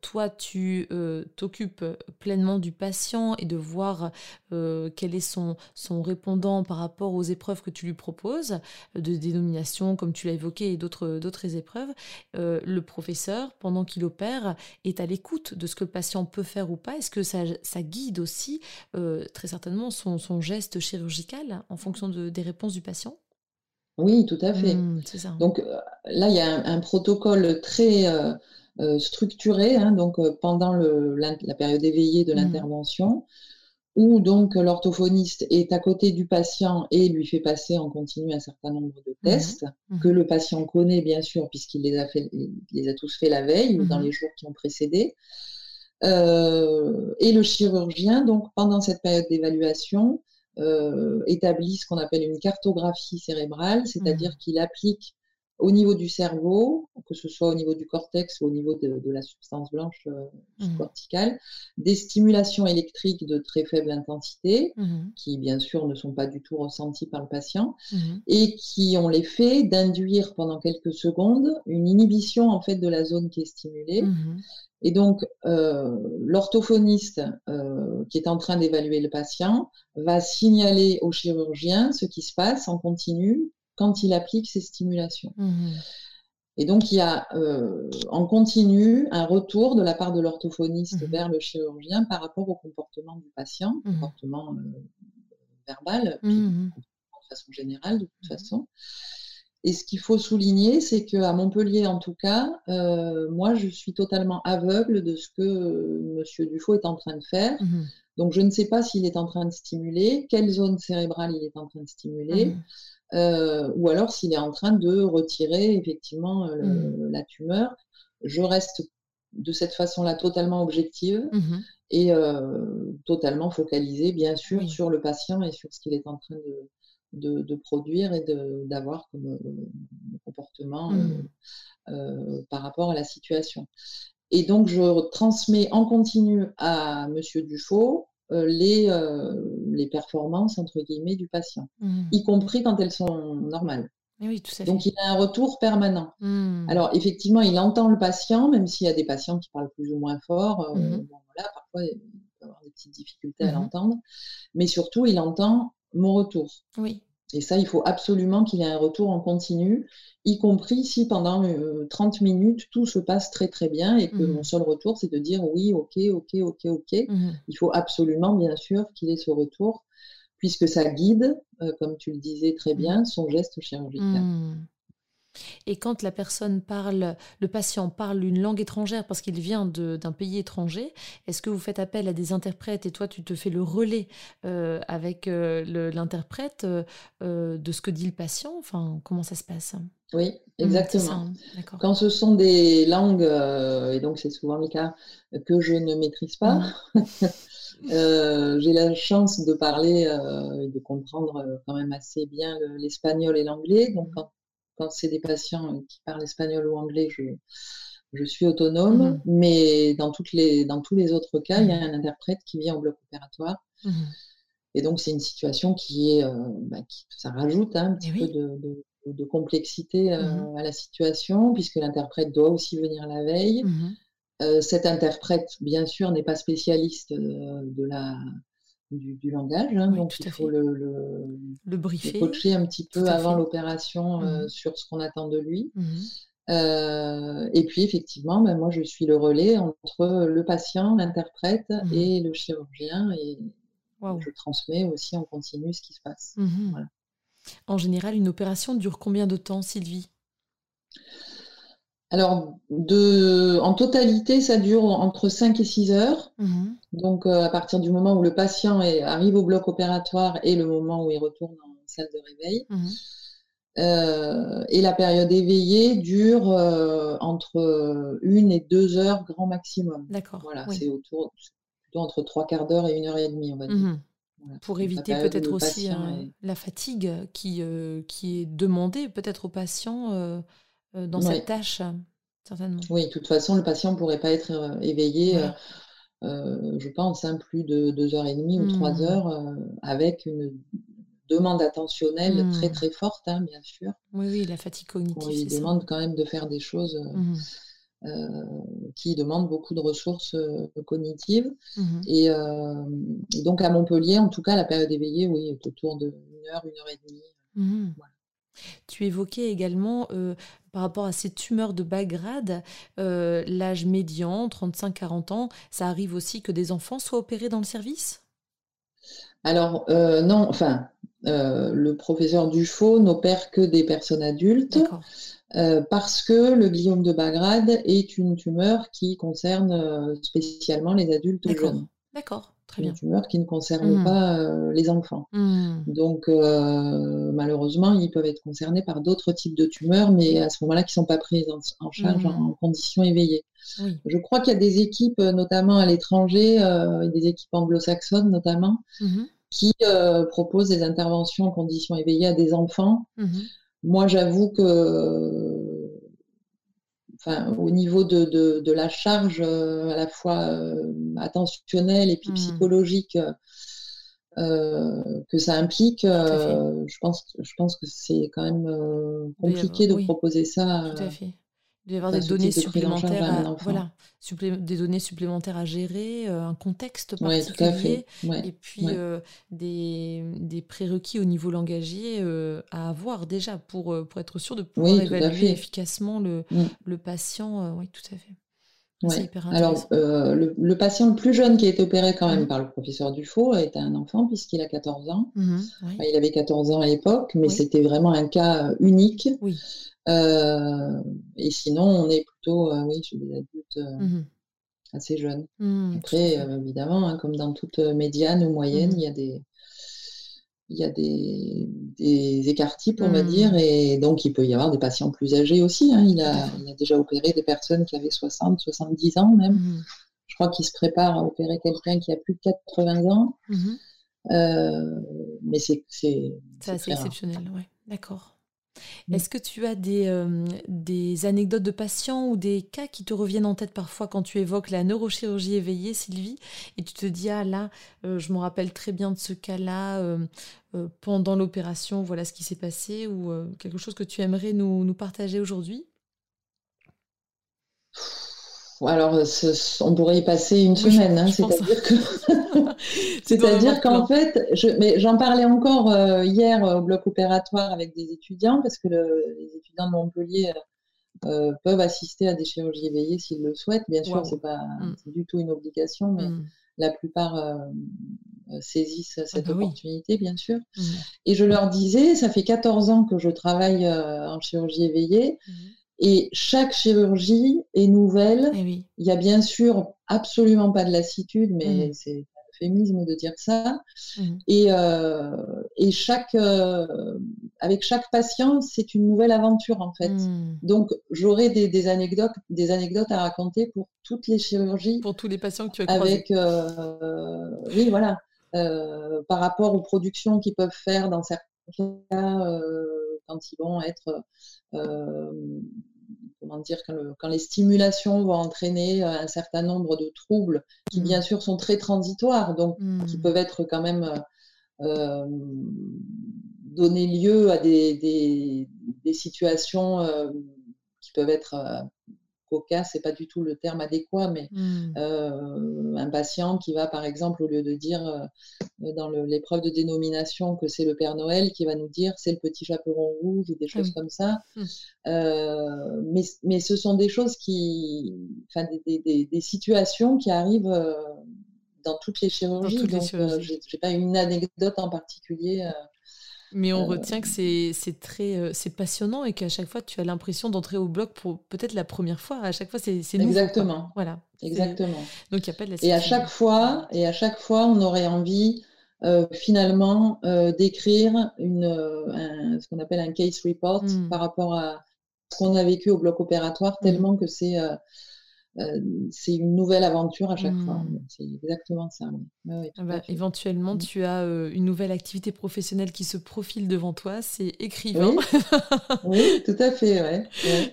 toi, tu t'occupes pleinement du patient et de voir quel est son, son répondant par rapport aux épreuves que tu lui proposes, de dénomination, comme tu l'as évoqué, et d'autres, d'autres épreuves. le professeur, pendant qu'il opère, est à l'écoute de ce que le patient peut faire ou pas. Est-ce que ça, ça guide aussi, très certainement, son, son geste chirurgical en fonction de, des réponses du patient Oui, tout à fait. Mmh, donc euh, là, il y a un, protocole très euh, euh, structuré, hein, donc pendant le, la, période éveillée de mmh. l'intervention, où donc l'orthophoniste est à côté du patient et lui fait passer en continu un certain nombre de mmh. tests que le patient connaît bien sûr puisqu'il les a fait, les a tous fait la veille ou dans les jours qui ont précédé. et le chirurgien, donc pendant cette période d'évaluation, euh, établit ce qu'on appelle une cartographie cérébrale, c'est-à-dire mmh. qu'il applique au niveau du cerveau, que ce soit au niveau du cortex ou au niveau de, la substance blanche euh, mmh. corticale, des stimulations électriques de très faible intensité, mmh. qui bien sûr ne sont pas du tout ressenties par le patient, et qui ont l'effet d'induire pendant quelques secondes une inhibition en fait de la zone qui est stimulée, et donc, euh, l'orthophoniste euh, qui est en train d'évaluer le patient va signaler au chirurgien ce qui se passe en continu quand il applique ces stimulations. Mmh Et donc, il y a euh, en continu un retour de la part de l'orthophoniste mmh vers le chirurgien par rapport au comportement du patient, mmh comportement verbal, de façon générale, de toute façon. Et ce qu'il faut souligner, c'est qu'à Montpellier, en tout cas, euh, moi, je suis totalement aveugle de ce que euh, M. Dufaux est en train de faire. Mmh Donc, je ne sais pas s'il est en train de stimuler, quelle zone cérébrale il est en train de stimuler, mmh euh, ou alors s'il est en train de retirer effectivement mmh la tumeur. Je reste de cette façon-là totalement objective et totalement focalisée, bien sûr, sur le patient et sur ce qu'il est en train de, de, produire et d'avoir comme euh, comportement euh, mmh. euh, par rapport à la situation. Et donc, je transmets en continu à Monsieur Dufaux les, les performances, entre guillemets, du patient, mmh. y compris quand elles sont normales. Oui, tout à Donc, il a un retour permanent. Mmh. Alors, effectivement, il entend le patient, même s'il y a des patients qui parlent plus ou moins fort. voilà, parfois, il peut avoir des petites difficultés à l'entendre. Mais surtout, il entend mon retour. Oui. Et ça, il faut absolument qu'il ait un retour en continu, y compris si pendant 30 euh, minutes, tout se passe très très bien et que mmh mon seul retour, c'est de dire oui, ok, ok, ok, ok. Mmh il faut absolument, bien sûr, qu'il ait ce retour, puisque ça guide, euh, comme tu le disais très mmh bien, son geste chirurgical. Et quand la personne parle, le patient parle une langue étrangère parce qu'il vient d'un pays étranger, est-ce que vous faites appel à des interprètes et toi tu te fais le relais euh, avec euh, l'interprète euh, de ce que dit le patient? Enfin, comment ça se passe? Oui, mmh, exactement. quand ce sont des langues, et donc c'est souvent le cas, que je ne maîtrise pas. Mmh. j'ai la chance de parler et de comprendre quand même assez bien l'espagnol et l'anglais. Donc, quand quand c'est des patients qui parlent espagnol ou anglais, je, je suis autonome, mmh mais dans, toutes les, dans tous les autres cas, il y a mmh. un interprète qui vient au bloc opératoire. Mmh Et donc, c'est une situation qui est, euh, bah, ça rajoute hein, un petit peu de, de, complexité euh, à la situation, puisque l'interprète doit aussi venir la veille. Euh, cet interprète, bien sûr, n'est pas spécialiste de la, du, langage. Hein, donc, il faut le, le, briefer. coacher un petit peu avant l'opération euh, mmh sur ce qu'on attend de lui. Mmh euh, et puis, effectivement, ben, moi, je suis le relais entre le patient, l'interprète mmh et le chirurgien. Et je transmets aussi en continu ce qui se passe. En général, une opération dure combien de temps, Sylvie? Alors, de, en totalité, ça dure entre 5 et 6 heures. Mmh Donc, euh, à partir du moment où le patient arrive au bloc opératoire et le moment où il retourne en salle de réveil. Mmh euh, et la période éveillée dure euh, entre 1 et 2 heures grand maximum. D'accord. Voilà, c'est autour plutôt entre 3 quarts d'heure et 1 heure et demie, on va dire. Mmh Pour éviter peut-être aussi la fatigue qui, qui est demandée peut-être au patient euh, dans cette tâche, certainement. Oui, de toute façon, le patient ne pourrait pas être euh, éveillé. je pense, hein, plus de deux heures et demie ou trois mmh. heures, avec une demande attentionnelle très très forte, hein, bien sûr. Oui, oui, la fatigue cognitive. il demande quand même de faire des choses mmh qui demandent beaucoup de ressources cognitives. Et, donc à Montpellier, en tout cas, la période éveillée, oui, est autour de une heure, une heure et demie. Tu évoquais également, euh, par rapport à ces tumeurs de bas grade, euh, l'âge médian, 35-40 ans, ça arrive aussi que des enfants soient opérés dans le service? Alors, euh, non, enfin, le professeur Dufaux n'opère que des personnes adultes. parce que le gliome de bas grade est une tumeur qui concerne spécialement les adultes jeunes. D'accord. Très bien. tumeurs qui ne concernent mmh. pas euh, les enfants. Mmh. Donc, euh, malheureusement, ils peuvent être concernés par d'autres types de tumeurs, mais à ce moment-là, qui ne sont pas prises en, charge en, mmh. conditions éveillées. Je crois qu'il y a des équipes, notamment à l'étranger, euh, des équipes anglo-saxonnes notamment, qui proposent des interventions en conditions éveillées à des enfants. Moi, j'avoue que au niveau de, la charge euh, à la fois euh, attentionnelle et puis mmh. psychologique euh, que ça implique, je, pense, je pense que c'est quand même compliqué de proposer ça. Tout à fait. Il y avoir des données supplémentaires, à, voilà, des données supplémentaires à gérer, euh, un contexte particulier, et puis euh, des, des, prérequis au niveau langagier euh, à avoir déjà pour, pour être sûr de pouvoir évaluer efficacement le, mm. le patient. oui, tout à fait. Ouais. Alors, le, le, patient le plus jeune qui a été opéré quand même mm. par le professeur Dufaux était un enfant puisqu'il a 14 ans. Mm-hmm, il avait 14 ans à l'époque, mais c'était vraiment un cas unique. Oui. Euh, et sinon, on est plutôt euh, oui, chez des adultes euh, mmh assez jeunes. Mmh, Après, évidemment, hein, comme dans toute médiane ou moyenne, mmh il y a des il y a des, des écarts types, on va dire, et donc il peut y avoir des patients plus âgés aussi. Hein. Il, a, il, a, déjà opéré des personnes qui avaient 60, 70 ans même. Je crois qu'il se prépare à opérer quelqu'un qui a plus de 80 ans. mais c'est c'est assez exceptionnel, oui. D'accord. Mmh. Est-ce que tu as des, des, anecdotes de patients ou des cas qui te reviennent en tête parfois quand tu évoques la neurochirurgie éveillée, Sylvie, et tu te dis, ah là, je me rappelle très bien de ce cas-là, pendant l'opération, voilà ce qui s'est passé, ou quelque chose que tu aimerais nous partager aujourd'hui? Alors, on pourrait y passer une semaine. Hein, c'est-à-dire que, c'est-à-dire qu'en fait, mais j'en parlais encore euh, hier au bloc opératoire avec des étudiants parce que les étudiants de Montpellier euh, peuvent assister à des chirurgies éveillées s'ils le souhaitent. Bien sûr, c'est pas mm. du tout une obligation, mais mm. la plupart euh, saisissent ah cette bah opportunité, bien sûr. Mm. Et je leur disais, ça fait 14 ans que je travaille en chirurgie éveillée. Et chaque chirurgie est nouvelle. Eh Il y a bien sûr absolument pas de lassitude, mais mmh. c'est un euphémisme de dire ça. Mmh. Et, euh, et chaque, euh, avec chaque patient, c'est une nouvelle aventure en fait. Mmh. Donc j'aurai des, anecdotes, des anecdotes à raconter pour toutes les chirurgies. Pour tous les patients que tu as croisés. Avec, euh, oui, voilà. par rapport aux productions qu'ils peuvent faire dans certains cas quand ils vont être comment dire, quand, les stimulations vont entraîner euh, un certain nombre de troubles qui, mmh. bien sûr, sont très transitoires, donc qui mmh. peuvent être quand même euh, euh, donner lieu à des, situations qui peuvent être cocasse, c'est pas du tout le terme adéquat, mais mmh. euh, un patient qui va, par exemple, au lieu de dire euh, dans l'épreuve de dénomination que c'est le Père Noël, qui va nous dire c'est le petit chaperon rouge ou des ah choses comme ça. Mmh. Euh, mais, mais, ce sont des choses qui, enfin, des, des, situations qui arrivent dans toutes les chirurgies. donc, j'ai pas une anecdote en particulier. Mais on retient que c'est très euh, c'est passionnant et qu'à chaque fois tu as l'impression d'entrer au bloc pour peut-être la première fois. À chaque fois c'est nouveau. Exactement. Voilà. Exactement. Donc il y a pas de la Et à chaque fois et à chaque fois on aurait envie euh, finalement euh, d'écrire une ce qu'on appelle un case report hmm. par rapport à ce qu'on a vécu au bloc opératoire hmm. tellement que c'est euh, c'est une nouvelle aventure à chaque fois. Hmm. C'est exactement ça. Ah bah, éventuellement, hmm. tu as euh, une nouvelle activité professionnelle qui se profile devant toi, c'est écrivain. Oui. tout à fait. Ouais.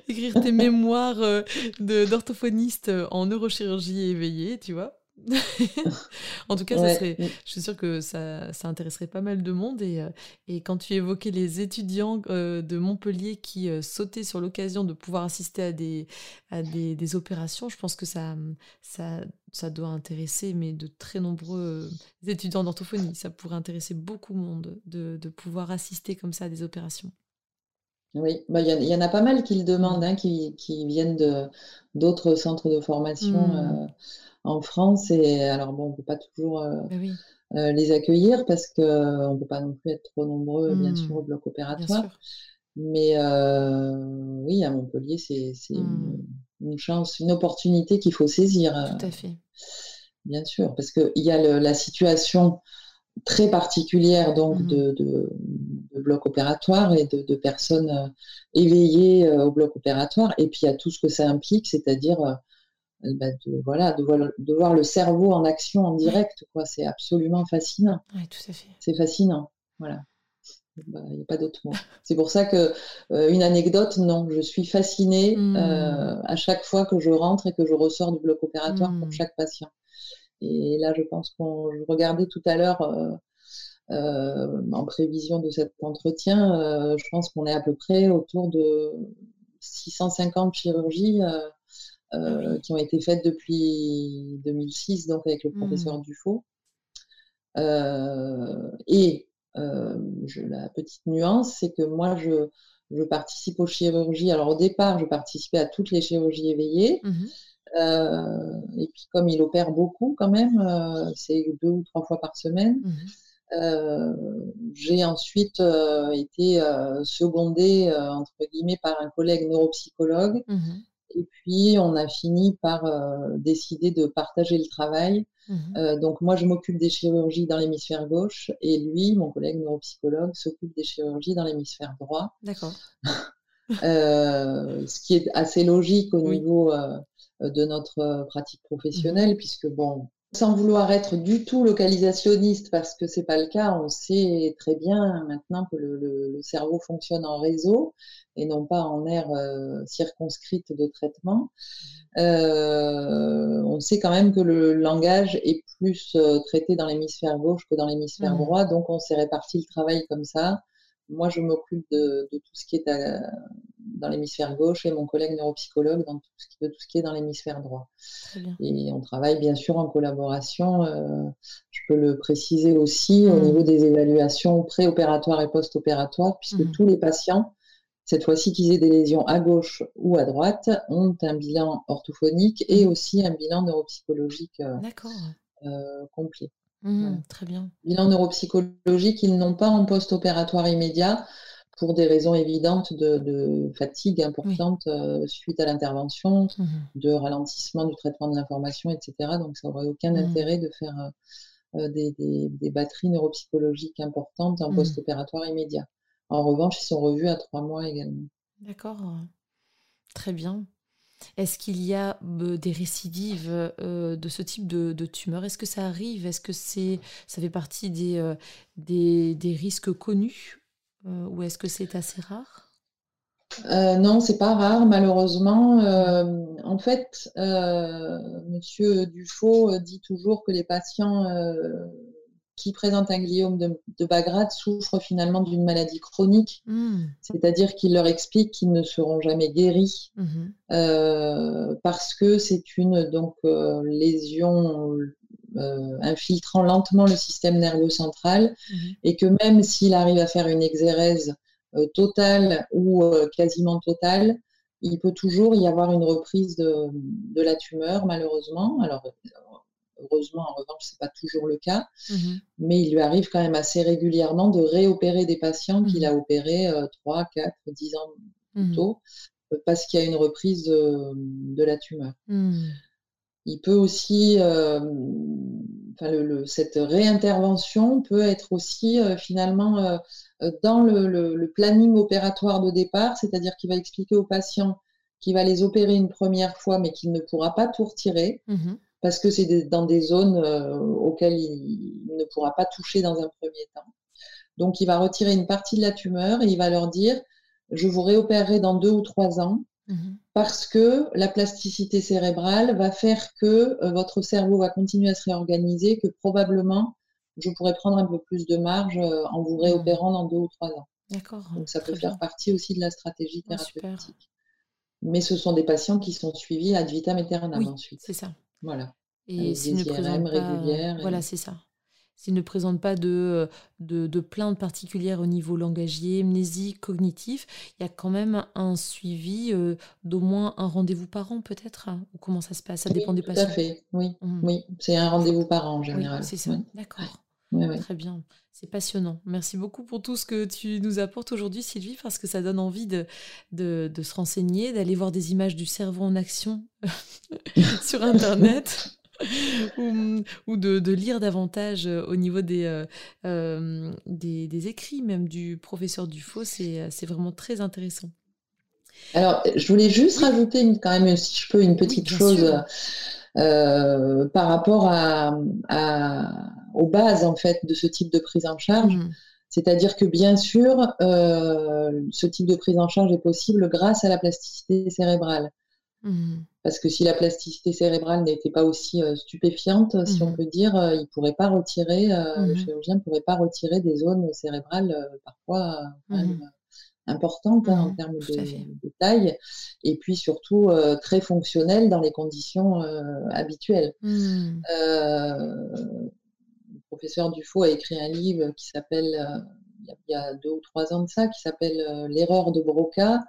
Écrire tes mémoires euh, d'orthophoniste en neurochirurgie éveillée, tu vois. en tout cas, ça serait, je suis sûre que ça, ça, intéresserait pas mal de monde. Et, euh, et quand tu évoquais les étudiants euh, de Montpellier qui euh, sautaient sur l'occasion de pouvoir assister à des, à des, des, opérations, je pense que ça, ça, ça doit intéresser mais de très nombreux étudiants d'orthophonie. Ça pourrait intéresser beaucoup de monde de, de pouvoir assister comme ça à des opérations. Oui, bah, il y, en a pas mal qui le demandent, hein, qui, qui, viennent d'autres centres de formation. Mmh en France. Et alors, bon, on ne peut pas toujours euh, bah euh, les accueillir parce qu'on euh, ne peut pas non plus être trop nombreux, bien mmh. sûr, au bloc opératoire. Mais oui, à Montpellier, c'est mmh. une, chance, une opportunité qu'il faut saisir. Tout à fait. Bien sûr, parce qu'il y a la situation très particulière donc mmh. de, bloc opératoire et de, personnes éveillées au bloc opératoire. Et puis il y a tout ce que ça implique, c'est-à-dire bah, de, voilà, de voir, de, voir, le cerveau en action en direct, quoi. C'est absolument fascinant. Oui, tout à fait. C'est fascinant. Voilà. Bah, il n'y a pas d'autre mot. C'est pour ça que euh, une anecdote, non, je suis fascinée mmh. euh, à chaque fois que je rentre et que je ressors du bloc opératoire pour mmh. chaque patient. Et là, je pense qu'on regardait tout à l'heure en prévision de cet entretien, je pense qu'on est à peu près autour de 650 chirurgies euh, qui ont été faites depuis 2006, donc avec le professeur mmh. Dufaux. Euh, et euh, je, la petite nuance, c'est que moi, je, je, participe aux chirurgies. Alors au départ, je participais à toutes les chirurgies éveillées. Mmh et puis comme il opère beaucoup quand même, c'est deux ou trois fois par semaine. Mmh j'ai ensuite été secondée entre guillemets par un collègue neuropsychologue et puis, on a fini par euh, décider de partager le travail. Mmh euh, donc, moi, je m'occupe des chirurgies dans l'hémisphère gauche et lui, mon collègue neuropsychologue, s'occupe des chirurgies dans l'hémisphère droit. D'accord. Euh, ce qui est assez logique au niveau de notre pratique professionnelle, mmh puisque, bon, sans vouloir être du tout localisationniste, parce que c'est pas le cas, on sait très bien maintenant que le, cerveau fonctionne en réseau et non pas en aire euh, circonscrite de traitement. Euh, on sait quand même que le langage est plus euh, traité dans l'hémisphère gauche que dans l'hémisphère mmh. droit, donc on s'est réparti le travail comme ça. Moi, je m'occupe de, tout ce qui est dans l'hémisphère gauche et mon collègue neuropsychologue dans tout ce qui, de tout ce qui est dans l'hémisphère droit. Et on travaille bien sûr en collaboration. Euh, je peux le préciser aussi au mmh. niveau des évaluations préopératoires et post-opératoires, puisque mmh. tous les patients, cette fois-ci qu'ils aient des lésions à gauche ou à droite, ont un bilan orthophonique et mmh. aussi un bilan neuropsychologique euh, euh, complet. Mmh, très bien. Bilan neuropsychologique, ils n'ont pas en post-opératoire immédiat pour des raisons évidentes de, fatigue importante euh, suite à l'intervention, mmh de ralentissement du traitement de l'information, etc. Donc ça n'aurait aucun mmh. intérêt de faire euh, euh, des, batteries neuropsychologiques importantes en post-opératoire immédiat. En revanche, ils sont revus à trois mois également. D'accord. Très bien. Est-ce qu'il y a des récidives de ce type de, tumeur? Est-ce que ça arrive? Est-ce que c'est, ça fait partie des, des, risques connus? Ou est-ce que c'est assez rare? Euh, non, c'est pas rare, malheureusement. en fait, Monsieur Dufaux dit toujours que les patients qui présentent un gliome de, de Bagrade souffrent finalement d'une maladie chronique, mmh. c'est-à-dire qu'il leur explique qu'ils ne seront jamais guéris mmh euh, parce que c'est une donc euh, lésion euh, infiltrant lentement le système nerveux central mmh et que même s'il arrive à faire une exérèse totale ou quasiment totale, il peut toujours y avoir une reprise de, de la tumeur, malheureusement. Alors, Heureusement, en revanche, ce n'est pas toujours le cas. Mmh Mais il lui arrive quand même assez régulièrement de réopérer des patients qu'il mmh a opérés 3, 4, 10 ans plus tôt euh, parce qu'il y a une reprise de, la tumeur. Il peut aussi, euh, cette réintervention peut être aussi euh, finalement dans le, planning opératoire de départ, c'est-à-dire qu'il va expliquer aux patients qu'il va les opérer une première fois, mais qu'il ne pourra pas tout retirer parce que c'est dans des zones euh, auxquelles il, ne pourra pas toucher dans un premier temps. Donc, il va retirer une partie de la tumeur et il va leur dire, je vous réopérerai dans deux ou trois ans mhm. parce que la plasticité cérébrale va faire que euh, votre cerveau va continuer à se réorganiser, que probablement je pourrais prendre un peu plus de marge euh, en vous réopérant dans deux ou trois ans. D'accord. Donc ça peut faire partie aussi de la stratégie ah, thérapeutique. Mais ce sont des patients qui sont suivis ad vitam aeternam ensuite. C'est ça. Voilà. Et s'ils ne présentent pas... Voilà, c'est ça. S'ils ne présentent pas de, de, de, plaintes particulières au niveau langagier, mnésique, cognitif, il y a quand même un suivi euh, d'au moins un rendez-vous par an peut-être hein, Ou comment ça se passe Ça dépend des patients. Tout à fait, oui. Mmh. oui. C'est un rendez-vous par an en général. c'est ça, d'accord. Très bien. C'est passionnant. Merci beaucoup pour tout ce que tu nous apportes aujourd'hui, Sylvie, parce que ça donne envie de, de, de se renseigner, d'aller voir des images du cerveau en action sur Internet. ou, de, lire davantage euh, au niveau euh, euh, des, des, écrits même du professeur Dufaux. C'est vraiment très intéressant. Alors, je voulais juste rajouter quand même, si je peux, une petite chose par rapport à, aux bases en fait de ce type de prise en charge. Mmh. C'est-à-dire que bien sûr, ce type de prise en charge est possible grâce à la plasticité cérébrale. Mmh. Parce que si la plasticité cérébrale n'était pas aussi euh, stupéfiante, si on mmh. peut dire, euh, il pourrait pas retirer, euh, le mmh chirurgien ne pourrait pas retirer des zones cérébrales parfois importantes hein, en termes de, taille, et puis surtout très fonctionnelles dans les conditions habituelles. le professeur Dufaux a écrit un livre qui s'appelle il y a deux ou trois ans de ça, qui s'appelle euh, L'erreur de Broca,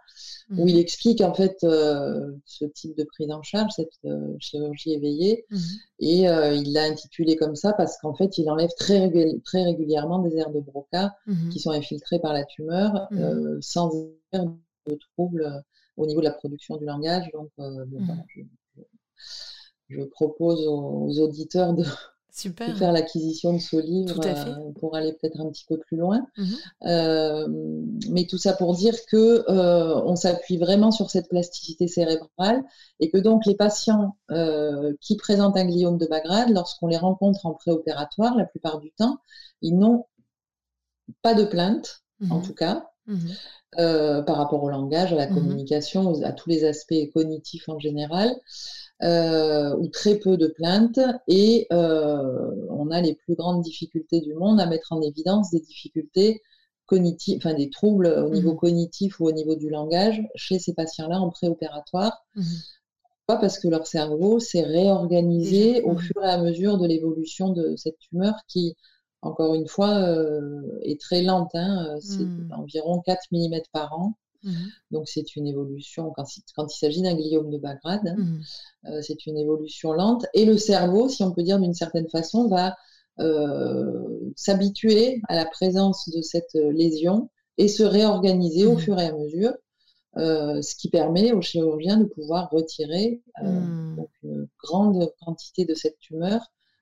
où il mhm. explique en fait euh, ce type de prise en charge, cette euh, chirurgie éveillée, mhm. et il l'a intitulé comme ça parce qu'en fait il enlève très, très régulièrement des aires de Broca mhm. qui sont infiltrées par la tumeur sans de troubles au niveau de la production du langage. Donc, je, propose aux auditeurs de, Super. faire l'acquisition de ce livre euh, pour aller peut-être un petit peu plus loin. Mmh euh, mais tout ça pour dire que euh, on s'appuie vraiment sur cette plasticité cérébrale et que donc les patients qui présentent un gliome de Bagrade, lorsqu'on les rencontre en préopératoire, la plupart du temps, ils n'ont pas de plainte, en mmh tout cas. Mmh par rapport au langage, à la communication, à tous les aspects cognitifs en général. Euh, ou très peu de plaintes, et euh, on a les plus grandes difficultés du monde à mettre en évidence des difficultés cognitives, enfin des troubles au niveau mmh cognitif ou au niveau du langage chez ces patients-là en préopératoire. Mmh Pourquoi? Parce que leur cerveau s'est réorganisé au mmh fur et à mesure de l'évolution de cette tumeur qui, encore une fois, euh, est très lente. Hein, c'est environ 4 mm par an. Mmh Donc c'est une évolution, quand, il s'agit d'un gliome de Bagrade, hein, mmh euh, c'est une évolution lente. Et le cerveau, si on peut dire d'une certaine façon, va euh, s'habituer à la présence de cette euh, lésion et se réorganiser au mmh fur et à mesure, ce qui permet au chirurgien de pouvoir retirer une grande quantité de cette tumeur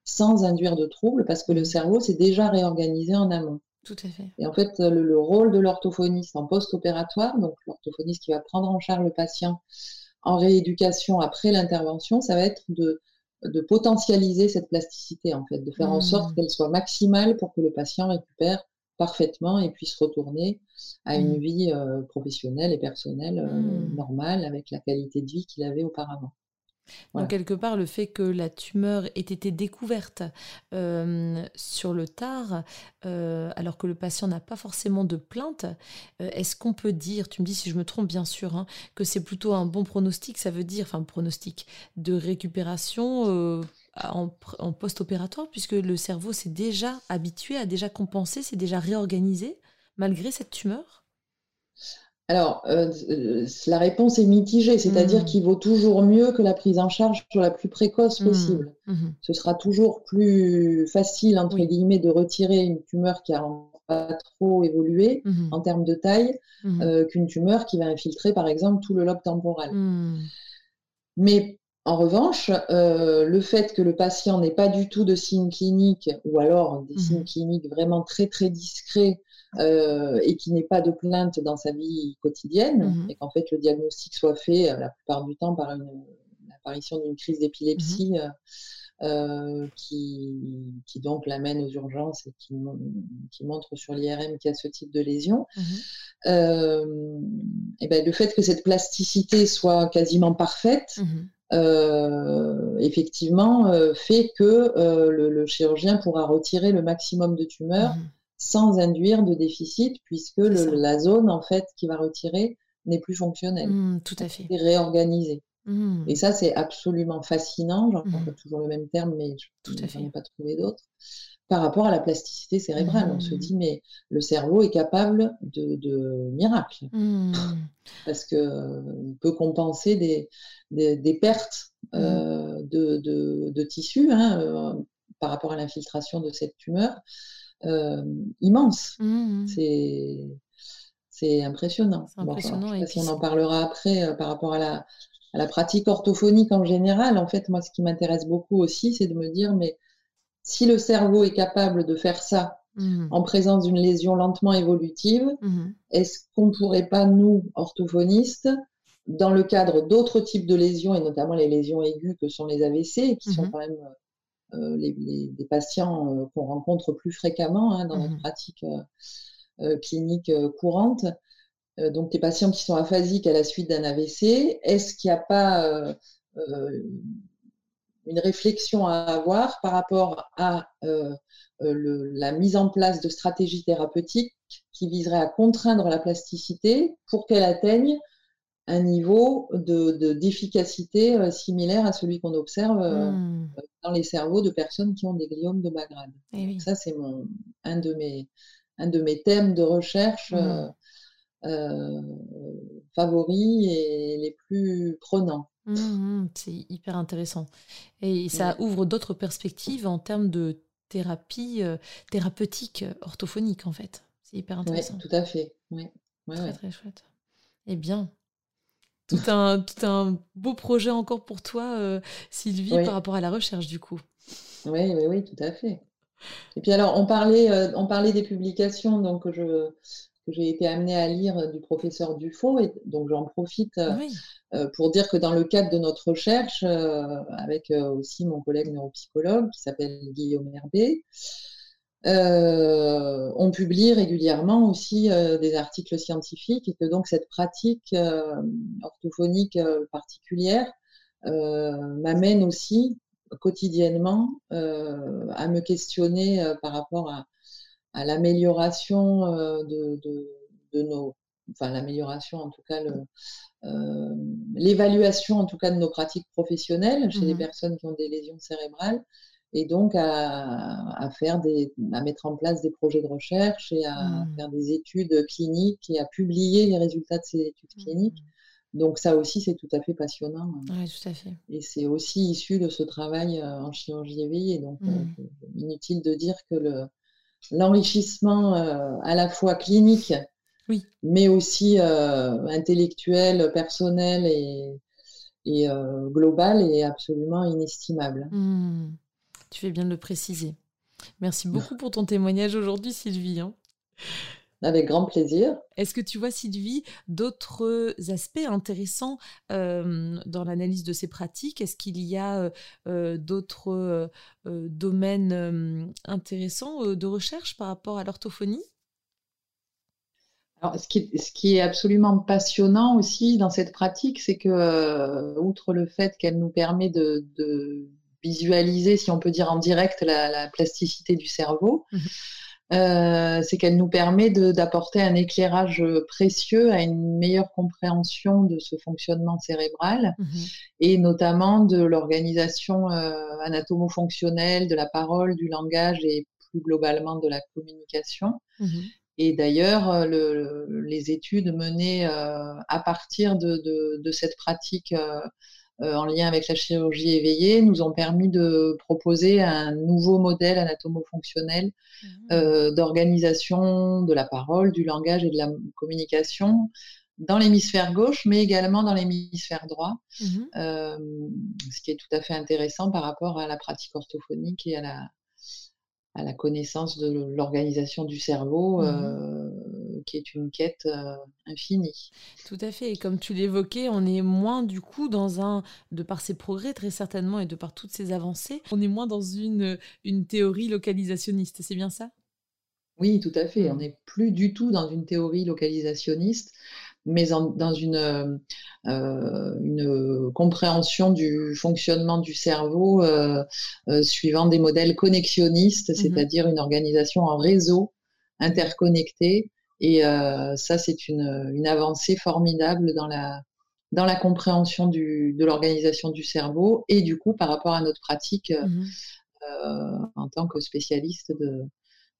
sans induire de troubles, parce que le cerveau s'est déjà réorganisé en amont. Tout à fait. Et en fait, le, rôle de l'orthophoniste en post-opératoire, donc l'orthophoniste qui va prendre en charge le patient en rééducation après l'intervention, ça va être de, de potentialiser cette plasticité, en fait, de faire en sorte mmh. qu'elle soit maximale pour que le patient récupère parfaitement et puisse retourner à une mmh. vie euh, professionnelle et personnelle euh, mmh. normale avec la qualité de vie qu'il avait auparavant. Donc, quelque part, le fait que la tumeur ait été découverte euh, sur le tard, euh, alors que le patient n'a pas forcément de plainte, euh, est-ce qu'on peut dire, tu me dis si je me trompe bien sûr, hein, que c'est plutôt un bon pronostic Ça veut dire, enfin, pronostic de récupération en, en post-opératoire, puisque le cerveau s'est déjà habitué, a déjà compensé, s'est déjà réorganisé malgré cette tumeur? Alors, euh, euh, la réponse est mitigée, c'est-à-dire mmh. qu'il vaut toujours mieux que la prise en charge soit la plus précoce mmh. possible. Mmh. Ce sera toujours plus facile, entre guillemets, de retirer une tumeur qui n'a pas trop évolué en termes de taille euh, qu'une tumeur qui va infiltrer, par exemple, tout le lobe temporal. Mais en revanche, le fait que le patient n'ait pas du tout de signes cliniques ou alors des signes cliniques vraiment très très discrets euh, et qui n'ait pas de plainte dans sa vie quotidienne, mmh et qu'en fait le diagnostic soit fait euh, la plupart du temps par l'apparition d'une crise d'épilepsie mmh euh, qui, qui, donc l'amène aux urgences et qui, qui montre sur l'IRM qu'il y a ce type de lésion. et ben, le fait que cette plasticité soit quasiment parfaite, effectivement, fait que le, chirurgien pourra retirer le maximum de tumeurs mmh sans induire de déficit, puisque la zone en fait qui va retirer n'est plus fonctionnelle. tout à fait. C'est réorganisé. Et ça, c'est absolument fascinant. J'en mmh. toujours le même terme, mais je n'en ai pas trouvé d'autres par rapport à la plasticité cérébrale. On se mmh. dit, mais le cerveau est capable de, miracles. Mmh. Parce qu'il peut compenser des, pertes mmh. euh, de, tissus hein, euh, par rapport à l'infiltration de cette tumeur euh, immense. C'est impressionnant. impressionnant si on en parlera après par rapport à la, à la pratique orthophonique en général. En fait, moi, ce qui m'intéresse beaucoup aussi, c'est de me dire, mais si le cerveau est capable de faire ça mmh. en présence d'une lésion lentement évolutive, mmh. est-ce qu'on ne pourrait pas, nous, orthophonistes, dans le cadre d'autres types de lésions, et notamment les lésions aiguës que sont les AVC, qui sont mmh. quand même euh, les, patients euh, qu'on rencontre plus fréquemment hein, dans notre pratique euh, clinique courante, donc les patients qui sont aphasiques à la suite d'un AVC, est-ce qu'il n'y a pas une réflexion à avoir par rapport à euh, la mise en place de stratégies thérapeutiques qui viseraient à contraindre la plasticité pour qu'elle atteigne un niveau de, d'efficacité euh, similaire à celui qu'on observe hmm. dans les cerveaux de personnes qui ont des gliomes de bas grade. Eh ça, c'est un, de mes, un de mes thèmes de recherche hmm. favoris et les plus prenants. Mmh, mmh, c'est hyper intéressant. Et ça ouvre d'autres perspectives en termes de thérapie euh, thérapeutique euh, orthophonique, en fait. C'est hyper intéressant. Oui, tout à fait. très, très chouette. Eh bien, tout un, tout un beau projet encore pour toi, euh, Sylvie, par rapport à la recherche, du coup. Oui, oui, oui, tout à fait. Et puis alors, on parlait, on parlait des publications, donc je, que j'ai été amenée à lire du professeur Dufaux. Et donc j'en profite euh, euh, pour dire que dans le cadre de notre recherche, euh, avec aussi mon collègue neuropsychologue qui s'appelle Guillaume Herbé, on publie régulièrement aussi des articles scientifiques et que donc cette pratique orthophonique particulière m'amène aussi quotidiennement à me questionner par rapport à, à l'amélioration euh, de, de, nos, enfin l'amélioration en tout cas, euh, l'évaluation en tout cas de nos pratiques professionnelles chez les mmh personnes qui ont des lésions cérébrales et donc à, faire des, à mettre en place des projets de recherche et à mmh. faire des études cliniques et à publier les résultats de ces études mmh. cliniques. Donc ça aussi, c'est tout à fait passionnant. Oui, tout à fait. Et c'est aussi issu de ce travail euh, en chirurgie éveillée. Donc inutile de dire que le, l'enrichissement euh, à la fois clinique, oui. mais aussi euh, intellectuel, personnel et, euh, global est absolument inestimable. Tu fais bien de le préciser. Merci beaucoup pour ton témoignage aujourd'hui, Sylvie. Hein. Avec grand plaisir. Est-ce que tu vois, Sylvie, d'autres aspects intéressants euh, dans l'analyse de ces pratiques? Est-ce qu'il y a euh, euh, d'autres domaines intéressants de recherche par rapport à l'orthophonie? Alors, ce qui, ce qui, est absolument passionnant aussi dans cette pratique, c'est que, outre le fait qu'elle nous permet de, visualiser, si on peut dire en direct, la, plasticité du cerveau, mmh euh, c'est qu'elle nous permet d'apporter un éclairage précieux à une meilleure compréhension de ce fonctionnement cérébral mhm. et notamment de l'organisation euh, anatomo-fonctionnelle de la parole, du langage et plus globalement de la communication. Mhm. Et d'ailleurs, euh, les études menées à partir de, cette pratique en lien avec la chirurgie éveillée nous ont permis de proposer un nouveau modèle anatomo-fonctionnel mmh. euh, d'organisation de la parole, du langage et de la communication dans l'hémisphère gauche, mais également dans l'hémisphère droit, mmh. euh, ce qui est tout à fait intéressant par rapport à la pratique orthophonique et à la, à la connaissance de l'organisation du cerveau, mmh euh, qui est une quête euh, infinie. Tout à fait. Et comme tu l'évoquais, on est moins du coup dans un, de par ses progrès très certainement et de par toutes ces avancées, on est moins dans une, une théorie localisationniste. C'est bien ça? Oui, tout à fait. On n'est plus du tout dans une théorie localisationniste, mais dans une, euh, une, compréhension du fonctionnement du cerveau euh, euh, suivant des modèles connexionnistes, mmh c'est-à-dire une organisation en réseau interconnecté. Et ça, c'est une, une, avancée formidable dans la, dans la compréhension du, de l'organisation du cerveau et du coup par rapport à notre pratique mmh en tant que spécialiste de,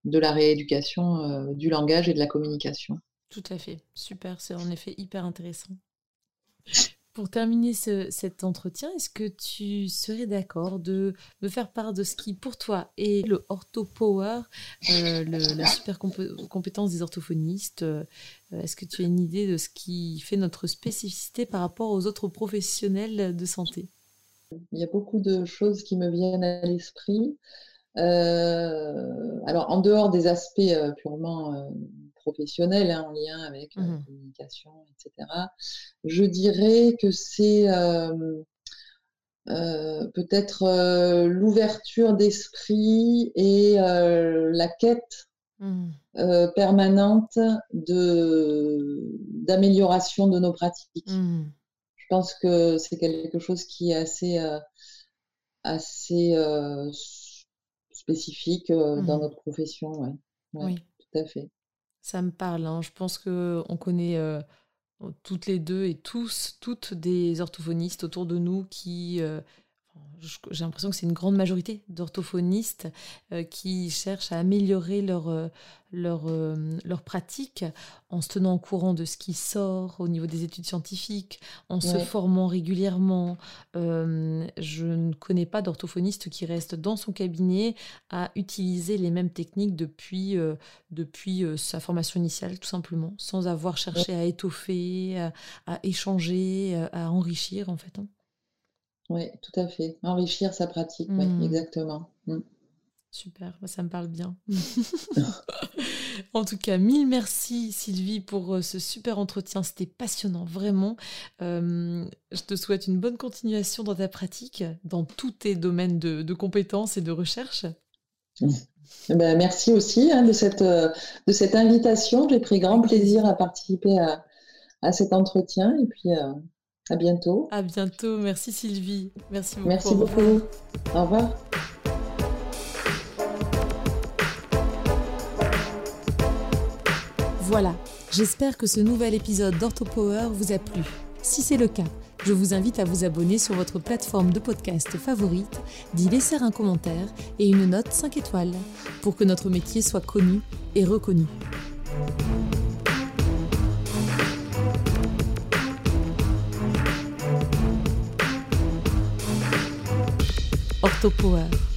de la rééducation euh, du langage et de la communication. Tout à fait, super, c'est en effet hyper intéressant. Pour terminer cet entretien, est-ce que tu serais d'accord de me faire part de ce qui, pour toi, est le orthopower, euh, la super compétence des orthophonistes euh, Est-ce que tu as une idée de ce qui fait notre spécificité par rapport aux autres professionnels de santé? Il y a beaucoup de choses qui me viennent à l'esprit. Euh, alors, en dehors des aspects euh, purement euh, professionnels, hein, en lien avec la mmh communication, etc., je dirais que c'est peut-être l'ouverture d'esprit et la quête mmh. permanente d'amélioration de nos pratiques. Mmh. Je pense que c'est quelque chose qui est assez, assez spécifique euh, dans notre profession. Ouais. oui, tout à fait. Ça me parle. Hein. Je pense qu'on connaît euh, toutes les deux et tous, toutes des orthophonistes autour de nous qui euh, j'ai l'impression que c'est une grande majorité d'orthophonistes euh, qui cherchent à améliorer leur, euh, leur, euh, leur pratique en se tenant au courant de ce qui sort au niveau des études scientifiques, en se formant régulièrement. je ne connais pas d'orthophoniste qui reste dans son cabinet à utiliser les mêmes techniques depuis, depuis sa formation initiale, tout simplement, sans avoir cherché à étoffer, à, à échanger, à enrichir en fait. Hein. Oui, tout à fait. Enrichir sa pratique, oui, mmh. exactement. Mmh. Super, ça me parle bien. en tout cas, mille merci Sylvie pour euh, ce super entretien. C'était passionnant, vraiment. Euh, je te souhaite une bonne continuation dans ta pratique, dans tous tes domaines de, compétences et de recherche. Ben, merci aussi hein, de, cette, euh, de cette invitation. J'ai pris grand plaisir à participer à, à cet entretien. Et puis, à bientôt. À bientôt. Merci Sylvie. Merci beaucoup. Merci beaucoup. Au revoir. Voilà. J'espère que ce nouvel épisode d'OrthoPower vous a plu. Si c'est le cas, je vous invite à vous abonner sur votre plateforme de podcast favorite, d'y laisser un commentaire et une note 5 étoiles pour que notre métier soit connu et reconnu. Orthopower.